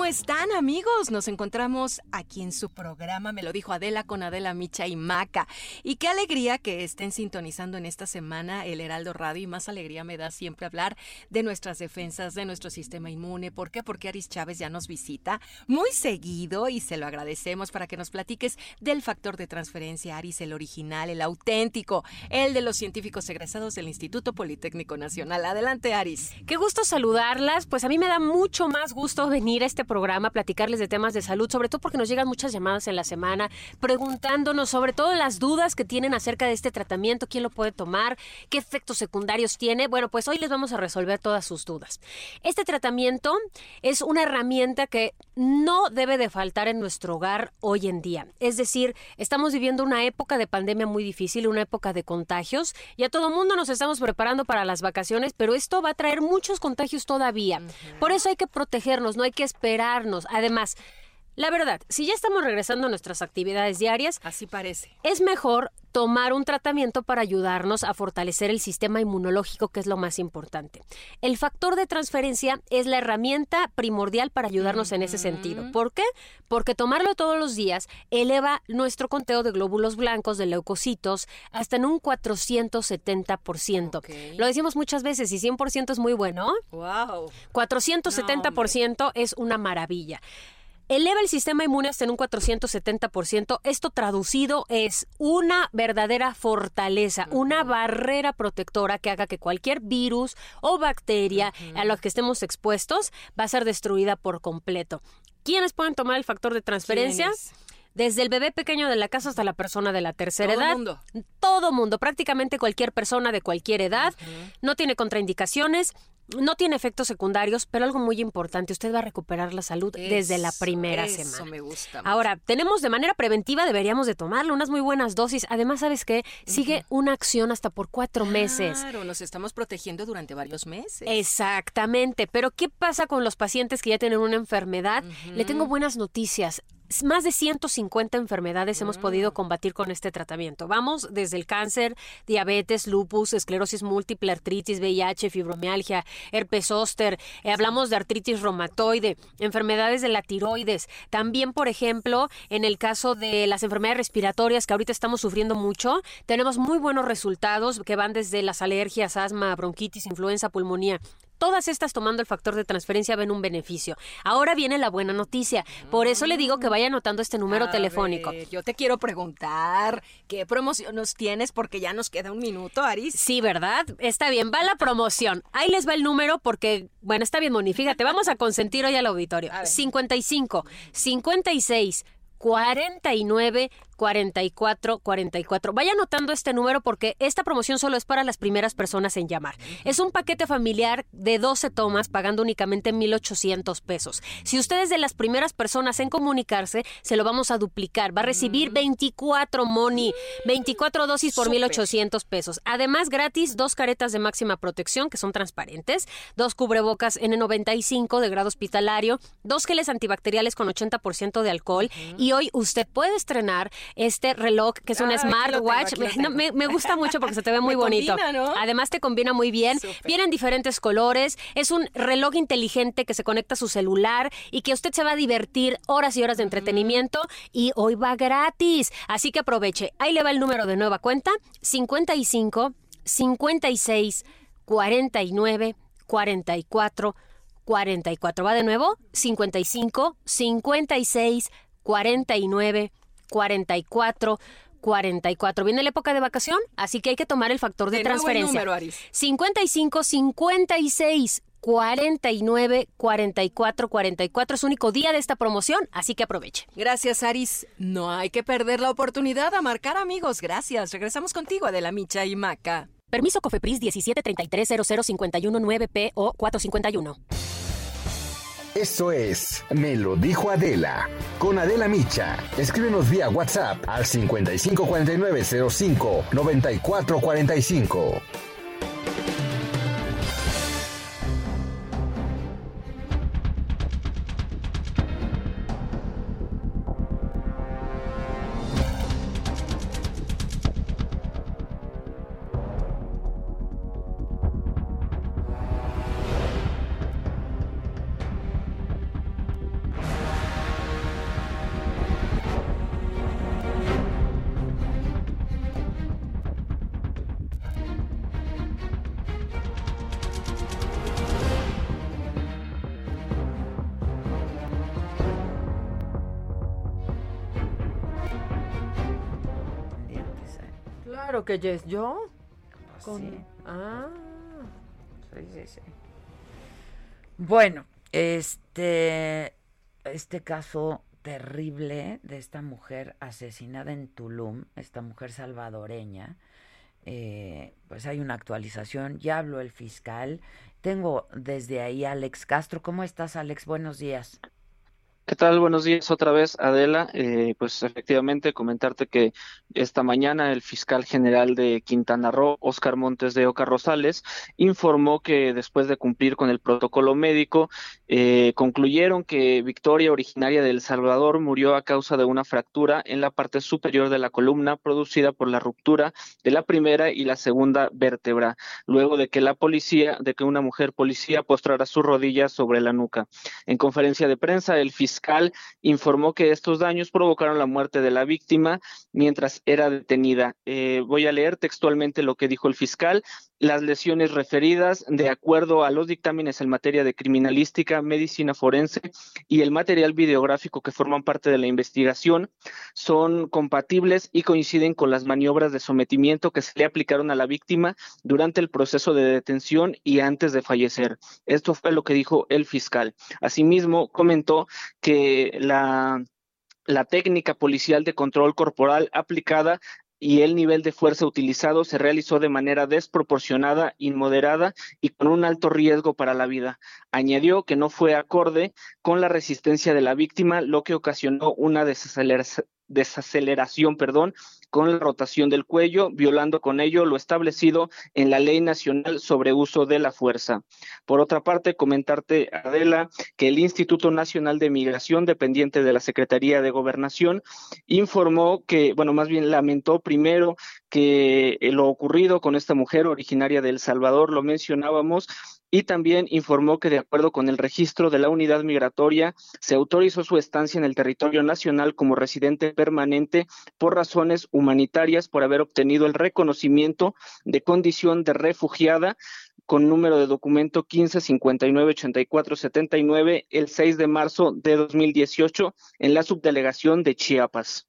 Están amigos? Nos encontramos aquí en su programa, me lo dijo Adela con Adela Micha y Maca. Y qué alegría que estén sintonizando en esta semana el Heraldo Radio y más alegría me da siempre hablar de nuestras defensas, de nuestro sistema inmune. ¿Por qué? Porque Aris Chávez ya nos visita muy seguido y se lo agradecemos para que nos platiques del factor de transferencia Aris, el original, el auténtico, el de los científicos egresados del Instituto Politécnico Nacional. Adelante Aris. Qué gusto saludarlas. Pues a mí me da mucho más gusto venir a este programa, platicarles de temas de salud, sobre todo porque nos llegan muchas llamadas en la semana preguntándonos sobre todo las dudas que tienen acerca de este tratamiento, quién lo puede tomar, qué efectos secundarios tiene. Bueno, pues hoy les vamos a resolver todas sus dudas. Este tratamiento es una herramienta que no debe de faltar en nuestro hogar hoy en día. Es decir, estamos viviendo una época de pandemia muy difícil, una época de contagios. y a todo mundo nos estamos preparando para las vacaciones, pero esto va a traer muchos contagios todavía. Por eso hay que protegernos, no hay que Además, la verdad, si ya estamos regresando a nuestras actividades diarias, así parece. Es mejor tomar un tratamiento para ayudarnos a fortalecer el sistema inmunológico, que es lo más importante. El factor de transferencia es la herramienta primordial para ayudarnos en ese sentido. ¿Por qué? Porque tomarlo todos los días eleva nuestro conteo de glóbulos blancos, de leucocitos, hasta en un 470%. Lo decimos muchas veces y 100% es muy bueno. Wow. 470% es una maravilla. Eleva el sistema inmune hasta en un 470%. Esto traducido es una verdadera fortaleza, una barrera protectora que haga que cualquier virus o bacteria a los que estestemos expuestos va a ser destruida por completo. ¿Quiénes pueden tomar el factor de transferencia? Desde el bebé pequeño de la casa hasta la persona de la tercera Todo edad. mundo. Todo mundo, prácticamente cualquier persona de cualquier edad. No tiene contraindicaciones. No tiene efectos secundarios, pero algo muy importante, usted va a recuperar la salud desde la Eso, primera eso semana. me gusta. Ahora, tenemos de manera preventiva, deberíamos de tomarlo, unas muy buenas dosis. Además, ¿sabes qué? Sigue una acción hasta por cuatro meses. Claro, nos estamos protegiendo durante varios meses. Exactamente, pero ¿qué pasa con los pacientes que ya tienen una enfermedad? Le tengo buenas noticias. Más de 150 enfermedades hemos podido combatir con este tratamiento. Vamos desde el cáncer, diabetes, lupus, esclerosis múltiple, artritis, VIH, fibromialgia, herpes zóster. eh, hablamos de artritis reumatoide, enfermedades de la tiroides. También, por ejemplo, en el caso de las enfermedades respiratorias que ahorita estamos sufriendo mucho, tenemos muy buenos resultados que van desde las alergias, asma, bronquitis, influenza, pulmonía. Todas estas tomando el factor de transferencia ven un beneficio. Ahora viene la buena noticia. Por eso le digo que vaya anotando este número A telefónico. ver, yo te quiero preguntar qué promoción nos tienes porque ya nos queda un minuto, Aris. Sí, ¿verdad? Está bien, va la promoción. Ahí les va el número porque, bueno, está bien, Moni. Fíjate, vamos a consentir hoy al auditorio. 55, 56, 49, 44, 44. Vaya anotando este número porque esta promoción solo es para las primeras personas en llamar. Es un paquete familiar de 12 tomas pagando únicamente 1,800 pesos. Si usted es de las primeras personas en comunicarse, se lo vamos a duplicar. Va a recibir 24 money, 24 dosis por Súper. 1,800 pesos. Además, gratis, dos caretas de máxima protección que son transparentes, dos cubrebocas N95 de grado hospitalario, dos geles antibacteriales con 80% de alcohol y hoy usted puede estrenar este reloj que es un tengo, smartwatch. no, me, me gusta mucho porque se te ve muy bonito. combina, ¿no? Además te combina muy bien. Viene en diferentes colores. Es un reloj inteligente que se conecta a su celular y que usted se va a divertir horas y horas de entretenimiento y hoy va gratis. Así que aproveche. Ahí le va el número de nueva cuenta. 55 56 49 44 44. Va de nuevo. 55 56 49 44 44. Viene la época de vacación, así que hay que tomar el factor de, De nuevo el transferencia. número, Aris. 55 56 49 44 44 es único día de esta promoción, así que aproveche. Gracias, Aris. No hay que perder la oportunidad a marcar amigos. Gracias. Regresamos contigo, Adela Micha y Maca. Permiso Cofepris 173300519P o 451. Esto es Me lo dijo Adela. Con Adela Micha. Escríbenos vía WhatsApp al 554905 9445. Que yes, yo. Con... sí. Ah. Sí, sí, sí. Bueno, este, este caso terrible de esta mujer asesinada en Tulum, esta mujer salvadoreña, eh, pues hay una actualización, ya habló el fiscal. Tengo desde ahí a Alex Castro. ¿Cómo estás, Alex? Buenos días. ¿Qué tal? Buenos días otra vez, Adela. Eh, pues efectivamente comentarte que esta mañana el fiscal general de Quintana Roo, Óscar Montes de Oca Rosales, informó que después de cumplir con el protocolo médico, eh, concluyeron que Victoria, originaria de El Salvador, murió a causa de una fractura en la parte superior de la columna producida por la ruptura de la primera y la segunda vértebra, luego de que la policía, de que una mujer policía postrara sus rodillas sobre la nuca. En conferencia de prensa, el fiscal informó que estos daños provocaron la muerte de la víctima mientras era detenida. Eh, voy a leer textualmente lo que dijo el fiscal. Las lesiones referidas, de acuerdo a los dictámenes en materia de criminalística, medicina forense y el material videográfico que forman parte de la investigación, son compatibles y coinciden con las maniobras de sometimiento que se le aplicaron a la víctima durante el proceso de detención y antes de fallecer. Esto fue lo que dijo el fiscal. Asimismo, comentó que la, la técnica policial de control corporal aplicada y el nivel de fuerza utilizado se realizó de manera desproporcionada, inmoderada y con un alto riesgo para la vida. Añadió que no fue acorde con la resistencia de la víctima, lo que ocasionó una desaceleración perdón, con la rotación del cuello, violando con ello lo establecido en la Ley Nacional sobre Uso de la Fuerza. Por otra parte, comentarte, Adela, que el Instituto Nacional de Migración, dependiente de la Secretaría de Gobernación, informó que, bueno, más bien lamentó primero que eh, lo ocurrido con esta mujer originaria de El Salvador, lo mencionábamos, y también informó que de acuerdo con el registro de la unidad migratoria se autorizó su estancia en el territorio nacional como residente permanente por razones humanitarias por haber obtenido el reconocimiento de condición de refugiada con número de documento 1559-8479 el 6 de marzo de 2018 en la subdelegación de Chiapas.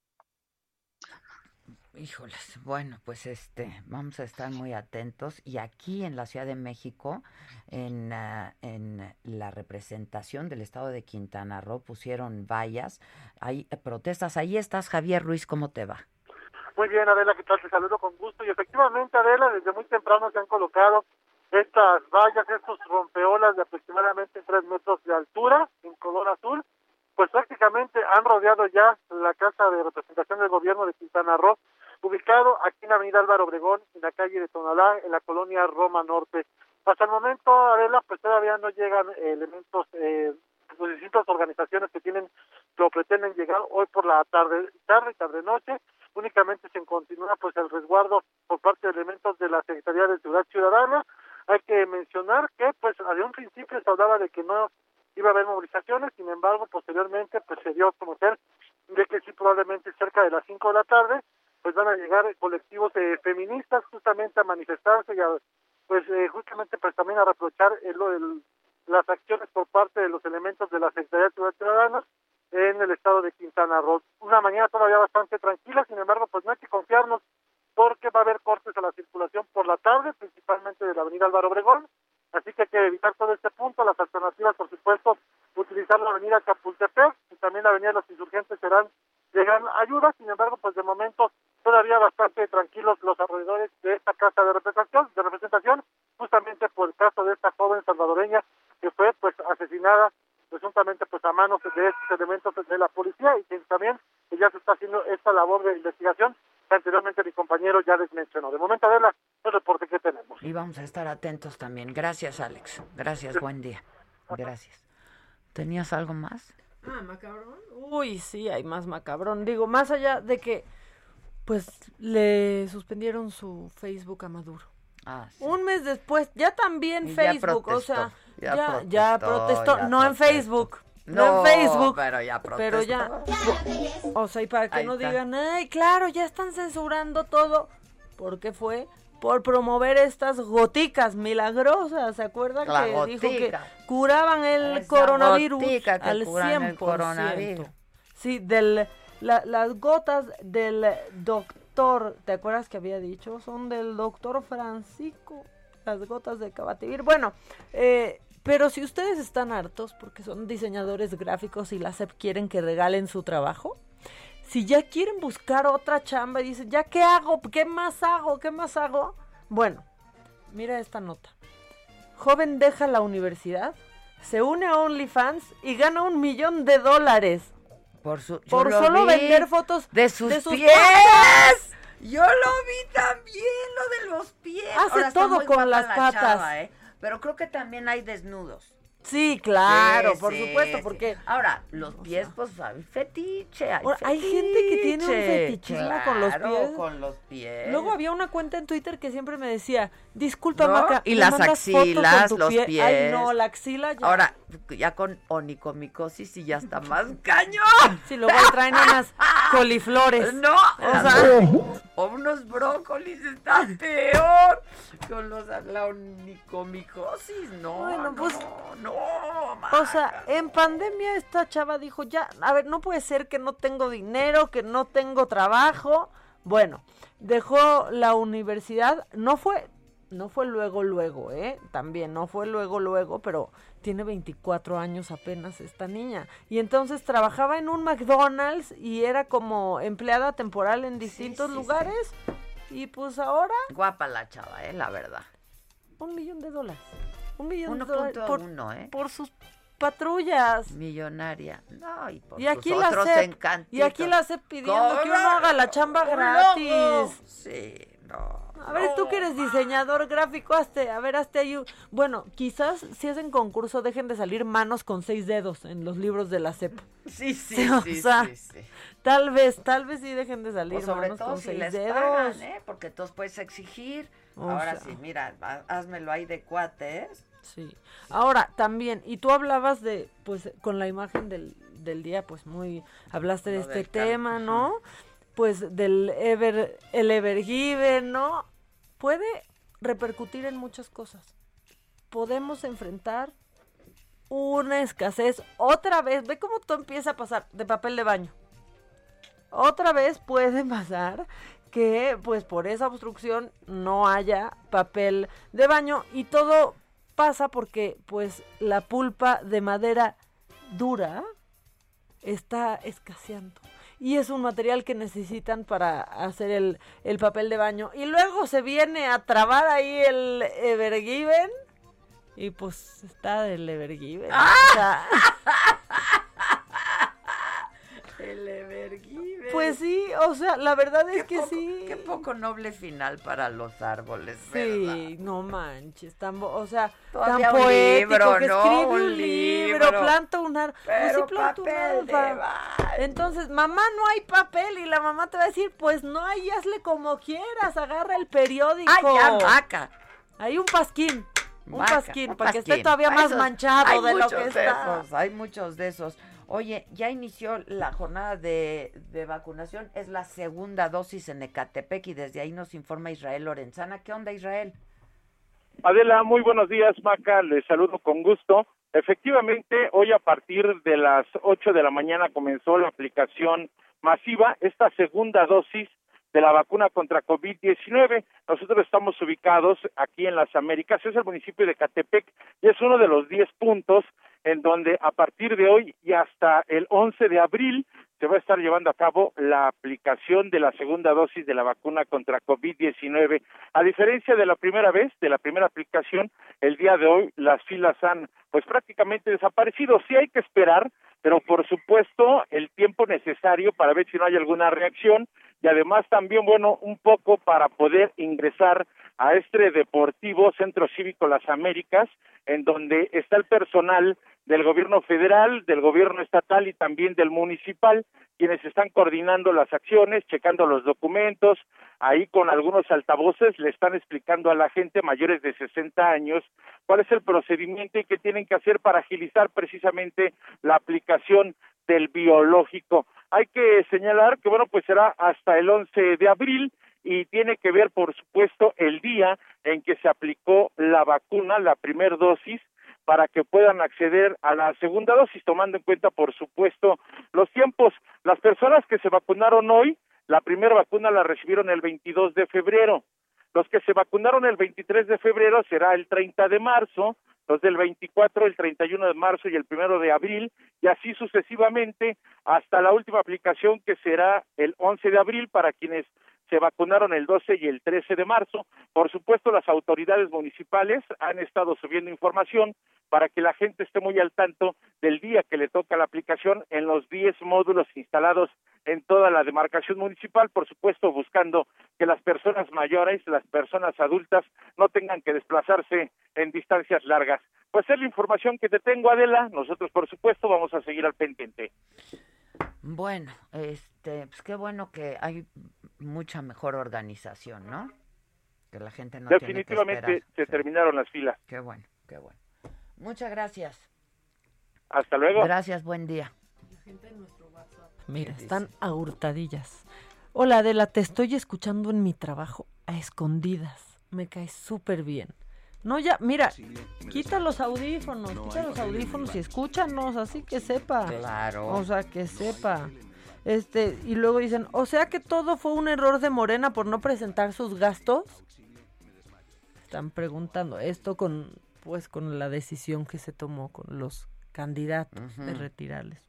Híjoles, bueno, pues este, vamos a estar muy atentos y aquí en la Ciudad de México, en, ah, en la representación del Estado de Quintana Roo, pusieron vallas, hay eh, protestas. Ahí estás, Javier Ruiz, ¿cómo te va? Muy bien, Adela, ¿qué tal? Te saludo con gusto. Y efectivamente, Adela, desde muy temprano se han colocado estas vallas, estos rompeolas de aproximadamente tres metros de altura en color azul, pues prácticamente han rodeado ya la Casa de Representación del Gobierno de Quintana Roo, ubicado aquí en la Avenida Álvaro Obregón, en la calle de Tonalá, en la colonia Roma Norte. Hasta el momento, Adela, pues todavía no llegan eh, elementos eh, pues, distintas organizaciones que tienen que o pretenden llegar hoy por la tarde, tarde y tarde noche. Únicamente se continúa pues el resguardo por parte de elementos de la Secretaría de Seguridad Ciudadana. Hay que mencionar que pues de un principio se hablaba de que no iba a haber movilizaciones, sin embargo, posteriormente pues se dio a conocer de que sí probablemente cerca de las 5 de la tarde pues van a llegar colectivos eh, feministas justamente a manifestarse y a, pues eh, justamente pues también a reprochar el, el, las acciones por parte de los elementos de la Secretaría de Seguridad Ciudadana en el estado de Quintana Roo. Una mañana todavía bastante tranquila, sin embargo, pues no hay que confiarnos porque va a haber cortes a la circulación por la tarde, principalmente de la avenida Álvaro Obregón, así que hay que evitar todo este punto. Las alternativas, por supuesto, utilizar la avenida Capultepec y también la avenida de los insurgentes serán llegan ayudas, sin embargo, pues de momento todavía bastante tranquilos los alrededores de esta casa de representación, de representación, justamente por el caso de esta joven salvadoreña que fue pues asesinada presuntamente pues a manos de estos elementos de la policía y que también que ya se está haciendo esta labor de investigación que anteriormente mi compañero ya les mencionó. De momento, Adela, el reporte. Y vamos a estar atentos también. Gracias, Alex. Gracias, buen día. Gracias. ¿Tenías algo más? Ah, macabrón. Uy, sí, hay más macabrón. Digo, más allá de que, pues, le suspendieron su Facebook a Maduro. Ah, sí. Un mes después, ya también Y ya Facebook, o protestó, sea, ya ya, ya protestó, protestó, no en protestó. Facebook, no, No, en Facebook, pero ya pero ya, o sea, y para que Ahí no está. digan, ay, claro, ya están censurando todo, porque fue por promover estas goticas milagrosas, ¿se acuerdan La que dijo que curaban el Esa coronavirus al curan el 100%? coronavirus. Sí, del la- las gotas del doctor, ¿te acuerdas que había dicho? Son del doctor Francisco, las gotas de Cabativir. Bueno, eh, pero si ustedes están hartos porque son diseñadores gráficos y la SEP quieren que regalen su trabajo, si ya quieren buscar otra chamba y dicen, ¿ya qué hago? ¿Qué más hago? ¿Qué más hago? Bueno, mira esta nota. Joven deja la universidad, se une a OnlyFans y gana un millón de dólares. Por, su, Por lo solo vender fotos de sus, de sus pies. patas. Yo lo vi también, lo de los pies. Hace Ahora, todo con las la patas. chava, ¿eh? Pero creo que también hay desnudos. Sí, claro, Sí, por sí, supuesto, sí. porque Ahora, los pies, pues hay fetiche. Hay, Ahora, hay gente que tiene un fetichismo con los claro, pies. con los pies. Luego había una cuenta en Twitter que siempre me decía, disculpa, ¿No? Maca, Y ¿me las axilas, los pie?". Ay, pies. no, la axila ya. Ahora, ya con onicomicosis sí ya está más cañón. Sí, luego traen unas coliflores. No, O sea, o unos brócolis está peor. Con los, la onicomicosis, no. Bueno, no, pues, no, O sea, en pandemia esta chava dijo, ya, a ver, no puede ser que no tengo dinero, que no tengo trabajo. Bueno, dejó la universidad, no fue, no fue luego, luego, ¿eh? También, no fue luego, luego, pero tiene 24 años apenas esta niña. Y entonces trabajaba en un McDonald's y era como empleada temporal en distintos sí, lugares. Y pues ahora, Guapa la chava, eh, la verdad. un millón de dólares. Un millón de dólares 1.1, por, ¿eh? por sus patrullas. Millonaria. No, y por Y aquí sus la CEP, encantitos. y aquí la CEP pidiendo que uno haga la chamba ¡Un gratis. Sí, no. A ver, tú que eres diseñador gráfico, hazte, a ver, hazte ahí. Bueno, quizás si hacen concurso dejen de salir manos con seis dedos en los libros de la CEP. Sí, sí, o sí, sea, sí, sí. Tal vez, tal vez sí dejen de salir O sobre manos todo con si seis les dedos. pagan, ¿eh? Porque entonces puedes exigir. O Ahora sea. sí, mira, házmelo ahí de cuates. Sí. Ahora, también, y tú hablabas de, pues, con la imagen del, del día, pues muy, hablaste de Lo este tema. ¿no? Pues del ever, el ever given, ¿no? Puede repercutir en muchas cosas. podemos enfrentar una escasez otra vez. Ve cómo todo empieza a pasar de papel de baño. Otra vez puede pasar que pues por esa obstrucción no haya papel de baño y todo pasa porque pues la pulpa de madera dura está escaseando. Y es un material que necesitan para hacer el, el papel de baño. Y luego se viene a trabar ahí el Evergiven. Y pues está del Evergiven. o sea, El Evergiven. Pues sí, o sea, la verdad es que poco- sí. Qué poco noble final para los árboles, Sí, ¿verdad? no manches, tan, o sea, Todavía tan un poético libro, que ¿no? escribe Un un libro, libro. planta un árbol. Pues sí, planta un árbol. Entonces, mamá, no hay papel y la mamá te va a decir, pues no hay, hazle como quieras, agarra el periódico. ¡Ay, ya, vaca! Hay un pasquín, un pasquín, un para que esté pasquín. todavía más esos- manchado de lo que de está. esos, hay muchos de esos. Oye, ya inició la jornada de, de vacunación, es la segunda dosis en Ecatepec y desde ahí nos informa Israel Lorenzana. ¿Qué onda, Israel? Adela, muy buenos días, Maca, les saludo con gusto. Efectivamente, hoy a partir de las 8 de la mañana comenzó la aplicación masiva, esta segunda dosis de la vacuna contra COVID-19. Nosotros estamos ubicados aquí en las Américas, es el municipio de Catepec y es uno de los 10 puntos en donde a partir de hoy y hasta el 11 de abril se va a estar llevando a cabo la aplicación de la segunda dosis de la vacuna contra COVID-19. A diferencia de la primera vez, de la primera aplicación, el día de hoy las filas han pues prácticamente desaparecido. Sí hay que esperar, pero por supuesto el tiempo necesario para ver si no hay alguna reacción y además también, bueno, un poco para poder ingresar a este deportivo Centro Cívico Las Américas, en donde está el personal del gobierno federal, del gobierno estatal y también del municipal, quienes están coordinando las acciones, checando los documentos, ahí con algunos altavoces le están explicando a la gente mayores de 60 años cuál es el procedimiento y qué tienen que hacer para agilizar precisamente la aplicación del biológico. Hay que señalar que, bueno, pues será hasta el 11 de abril y tiene que ver, por supuesto, el día en que se aplicó la vacuna, la primer dosis, para que puedan acceder a la segunda dosis, tomando en cuenta, por supuesto, los tiempos. Las personas que se vacunaron hoy, la primera vacuna la recibieron el 22 de febrero. Los que se vacunaron el 23 de febrero será el 30 de marzo, los del 24 el 31 de marzo y el primero de abril, y así sucesivamente hasta la última aplicación que será el 11 de abril para quienes se vacunaron el 12 y el 13 de marzo. Por supuesto, las autoridades municipales han estado subiendo información para que la gente esté muy al tanto del día que le toca la aplicación en los 10 módulos instalados en toda la demarcación municipal, por supuesto, buscando que las personas mayores, las personas adultas, no tengan que desplazarse en distancias largas. Pues es la información que te tengo, Adela. Nosotros, por supuesto, vamos a seguir al pendiente. Bueno, este, pues qué bueno que hay mucha mejor organización, ¿no? Que la gente no tiene que Definitivamente esperar. se terminaron las filas. Qué bueno, qué bueno. Muchas gracias. Hasta luego. Gracias, buen día. Mira, están a hurtadillas. Hola Adela, te estoy escuchando en mi trabajo a escondidas. Me caes súper bien. No, ya, mira, quita los audífonos, quita los audífonos y escúchanos, así que sepa. Claro. O sea, que sepa. Este, y luego dicen, o sea que todo fue un error de Morena por no presentar sus gastos. Están preguntando esto con, pues, con la decisión que se tomó con los candidatos de retirarles.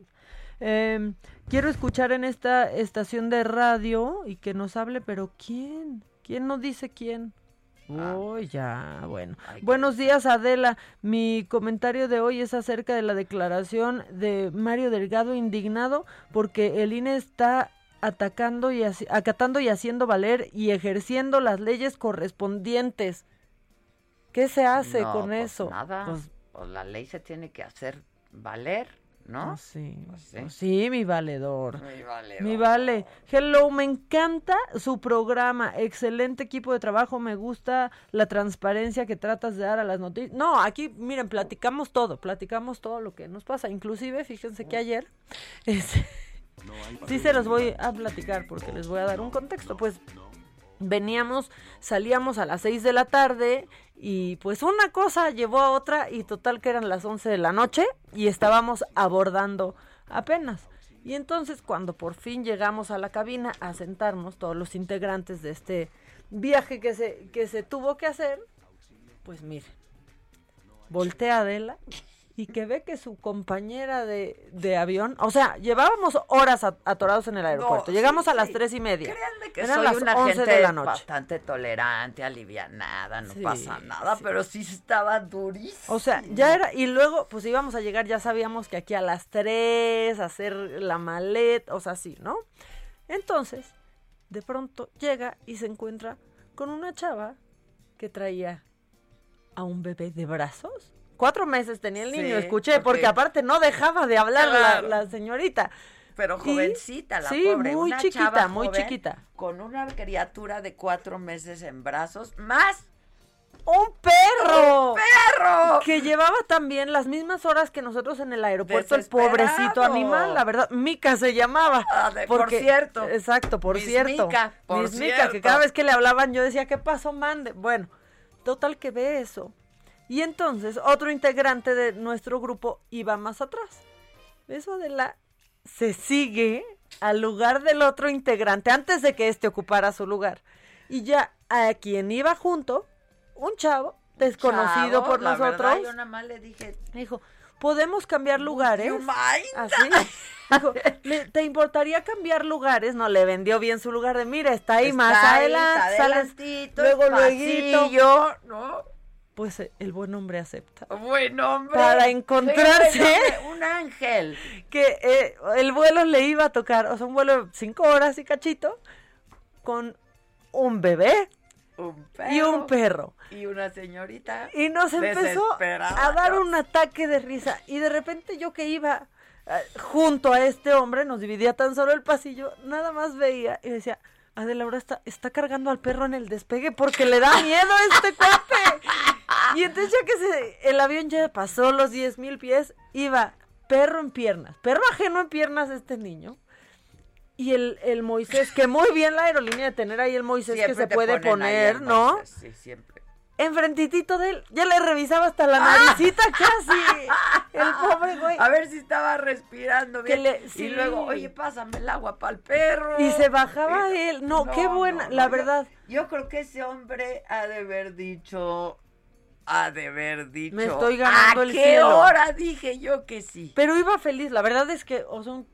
Eh, quiero escuchar en esta estación de radio y que nos hable, pero ¿quién? ¿Quién nos dice quién? Oh, ya, bueno. Buenos días, Adela. Mi comentario de hoy es acerca de la declaración de Mario Delgado indignado porque el INE está atacando y acatando y haciendo valer y ejerciendo las leyes correspondientes. ¿Qué se hace No, con pues eso? Nada. Pues, Pues la ley se tiene que hacer valer, ¿no? Pues sí, Pues sí. pues sí, mi valedor. Mi valedor. Mi vale. Hello, me encanta su programa. Excelente equipo de trabajo. Me gusta la transparencia que tratas de dar a las noticias. No, aquí, miren, platicamos todo. Platicamos todo lo que nos pasa. Inclusive, fíjense que ayer... este, sí se los voy a platicar porque les voy a dar un contexto. Pues veníamos, salíamos a las 6 de la tarde y pues una cosa llevó a otra y total que eran las 11 de la noche y estábamos abordando apenas. Y entonces cuando por fin llegamos a la cabina a sentarnos todos los integrantes de este viaje que se, que se tuvo que hacer, pues mire, voltea Adela y que ve que su compañera de, de avión, o sea, llevábamos horas atorados en el aeropuerto, No, llegamos sí, a las sí. tres y media. Créanme que Eran soy las una 11 gente de la noche. bastante tolerante, alivianada, no Sí, pasa nada, pero sí estaba durísimo. O sea, ya era, y luego pues íbamos a llegar, ya sabíamos que aquí a las 3, hacer la maleta, o sea, sí, ¿no? Entonces, de pronto llega y se encuentra con una chava que traía a un bebé de brazos. Cuatro meses tenía el niño, Sí, escuché, porque aparte no dejaba de hablar la- Claro. la, señorita. Pero jovencita, la sí, pobre. muy una chiquita, chava muy joven, chiquita. Con una criatura de cuatro meses en brazos, más ¡Un perro! ¡Un perro! Que llevaba también las mismas horas que nosotros en el aeropuerto, el pobrecito animal, la verdad, Mica se llamaba. Ah, de- por cierto. Exacto, por Miss cierto. Mica, por Miss Mica, cierto. que cada vez que le hablaban yo decía, ¿qué pasó, mande? Bueno, total que ve eso. Y entonces otro integrante de nuestro grupo iba más atrás. Eso de la... Se sigue al lugar del otro integrante antes de que éste ocupara su lugar. Y ya a quien iba junto, un chavo desconocido Chavo, por la nosotros. verdad, yo nada más le dije, Dijo, ¿podemos cambiar lugares? Así. Dijo, "¿Le- ¿te importaría cambiar lugares? No, le vendió bien su lugar de, mira, está ahí Está más ahí, adelante, está sales luego luego, ¿no? Pues eh, el buen hombre acepta. Buen hombre. Para encontrarse hombre, un ángel. que eh, el vuelo le iba a tocar, o sea, un vuelo de cinco horas y cachito, con un bebé Un y un perro. Y una señorita. Y nos empezó a dar un ataque de risa. Y de repente yo que iba eh, junto a este hombre, nos dividía tan solo el pasillo, nada más veía y decía, Adela ahora está, está cargando al perro en el despegue porque le da miedo a este cuate. Y entonces ya que se, el avión ya pasó los 10 mil pies, iba perro en piernas, perro ajeno en piernas este niño. Y el, el Moisés, que muy bien la aerolínea de tener ahí el Moisés Siempre que se puede poner, ¿no? Moisés, Sí, siempre. enfrentitito de él. Ya le revisaba hasta la naricita casi. El pobre güey. A ver si estaba respirando Que bien. le- sí. Y luego, oye, pásame el agua para el perro. Y se bajaba él. No, qué buena, no, la verdad. Yo, creo que ese hombre ha de haber dicho. Ha de haber dicho. Me estoy ganando ¿A el qué cielo?" hora dije yo que sí? Pero iba feliz. La verdad es que, o sea, un,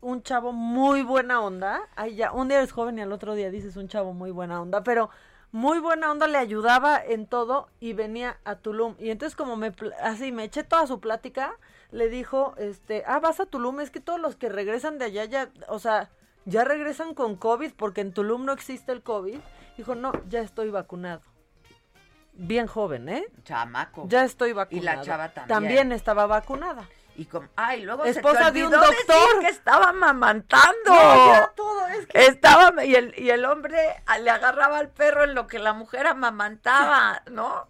un chavo muy buena onda. Ay, ya, un día eres joven y al otro día dices un chavo muy buena onda. Pero muy buena onda, le ayudaba en todo y venía a Tulum. Y entonces como me, así, me eché toda su plática, le dijo, este, ah, vas a Tulum, es que todos los que regresan de allá ya, o sea, ya regresan con COVID porque en Tulum no existe el COVID. Dijo, no, ya estoy vacunado. Bien joven, ¿eh? Chamaco. Ya estoy vacunado. Y la chava también. También estaba vacunada. Y como, ay, luego Esposa se te de un doctor. que estaba mamantando. No, todo es que- Estaba, y el, y el hombre le agarraba al perro en lo que la mujer amamantaba, ¿no?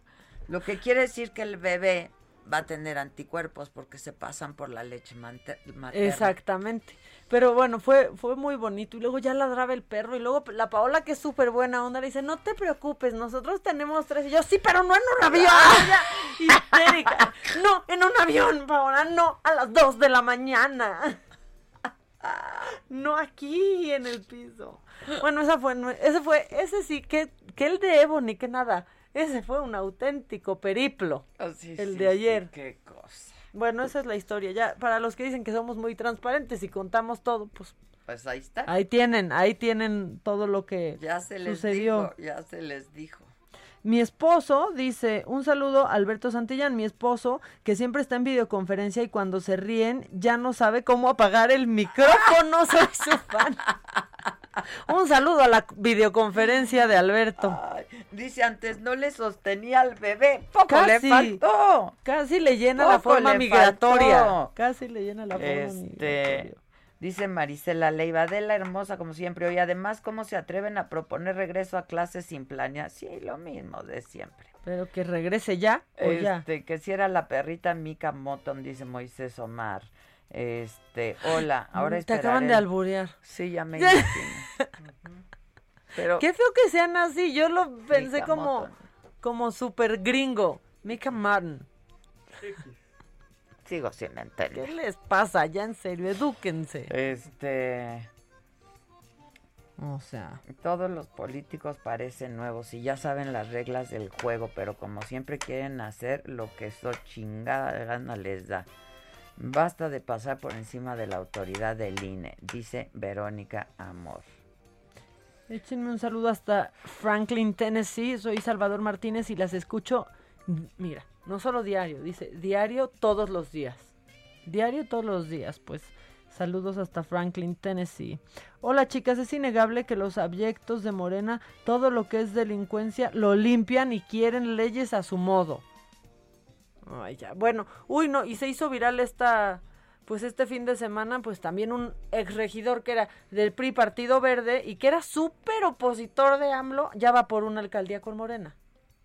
Lo que quiere decir que el bebé va a tener anticuerpos porque se pasan por la leche materna. Exactamente. Pero bueno, fue, fue muy bonito. Y luego ya ladraba el perro. Y luego la Paola, que es súper buena onda, le dice, no te preocupes, nosotros tenemos tres. Y yo, sí, pero no en un avión. Histérica. No, en un avión, Paola, no, a las dos de la mañana. No aquí, en el piso. Bueno, esa fue, ese fue, ese sí, que, que el de Evo, ni que nada. Ese fue un auténtico periplo. Oh, sí, el sí, de ayer. sí, qué cosa. Bueno, esa es la historia. Ya, para los que dicen que somos muy transparentes y contamos todo, pues Pues ahí está. ahí tienen, ahí tienen todo lo que ya se les sucedió. dijo, ya se les dijo. Mi esposo dice, un saludo a Alberto Santillán, mi esposo, que siempre está en videoconferencia y cuando se ríen ya no sabe cómo apagar el micrófono, soy su fan. Un saludo a la videoconferencia de Alberto. Ay, dice antes, no le sostenía al bebé. Poco Casi. le faltó. Casi le llena la forma migratoria. faltó. Casi le llena la forma migratoria. Este, dice Marisela Leiva, Adela hermosa como siempre. Y además, ¿cómo se atreven a proponer regreso a clases sin planear? Sí, lo mismo de siempre. Pero que regrese ya o ya. Este, que si era la perrita Mika Moton, dice Moisés Omar. Este, hola, ahora Te acaban de alburear. Sí, ya me imagino. Pero Qué feo que sean así. Yo lo pensé Mika como, como super gringo. Mika Martin. sigo sin ¿Qué entender. les pasa? Ya en serio, edúquense. Este, O sea, todos los políticos parecen nuevos y ya saben las reglas del juego, pero como siempre quieren hacer lo que su chingada gana les da. Basta de pasar por encima de la autoridad del INE, dice Verónica Amor. échenme un saludo hasta Franklin, Tennessee. Soy Salvador Martínez y las escucho. Mira, no solo diario, dice diario todos los días. Diario todos los días, pues. Saludos hasta Franklin, Tennessee. Hola chicas, es innegable que los abyectos de Morena, todo lo que es delincuencia, lo limpian y quieren leyes a su modo. Bueno, uy, no, y se hizo viral esta, pues este fin de semana, pues también un exregidor que era del PRI Partido Verde y que era súper opositor de AMLO, ya va por una alcaldía con Morena.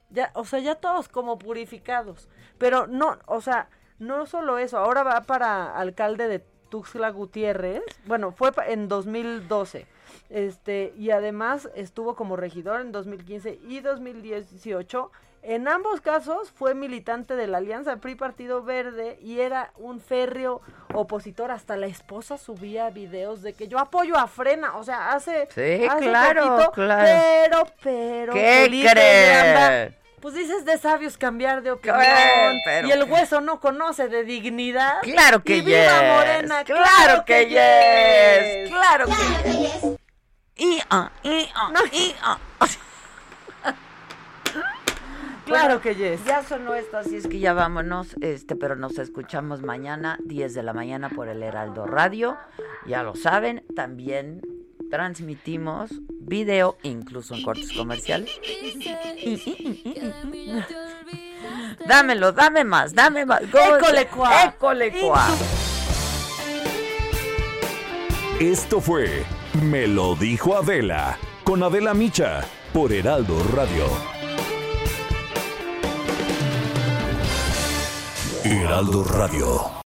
Ya, o sea, ya todos como purificados. Pero no, o sea, no solo eso, ahora va para alcalde de Tuxtla Gutiérrez. Bueno, fue en 2012. Este, y además estuvo como regidor en 2015 y 2018. En ambos casos fue militante de la Alianza PRI Partido Verde y era un férreo opositor. Hasta la esposa subía videos de que yo apoyo a Frena. O sea, hace. Sí, hace claro, poquito, claro. Pero, pero. ¿Qué Felipe crees? Pues dices de sabios cambiar de opinión. Pero y el hueso no conoce de dignidad. Claro que y viva yes. Morena, Claro que yes. yes. Claro que yes. Y ah, y ah, y ah. Claro Bueno, que yes. Ya sonó esto, así es que ya vámonos, este, pero nos escuchamos mañana, 10 de la mañana por el Heraldo Radio. Ya lo saben, también transmitimos video, incluso en cortes comerciales. Dámelo, dame más, dame más. ¿Cómo École cuá. École cuá. Esto fue Me lo dijo Adela con Adela Micha por Heraldo Radio. Heraldo Radio.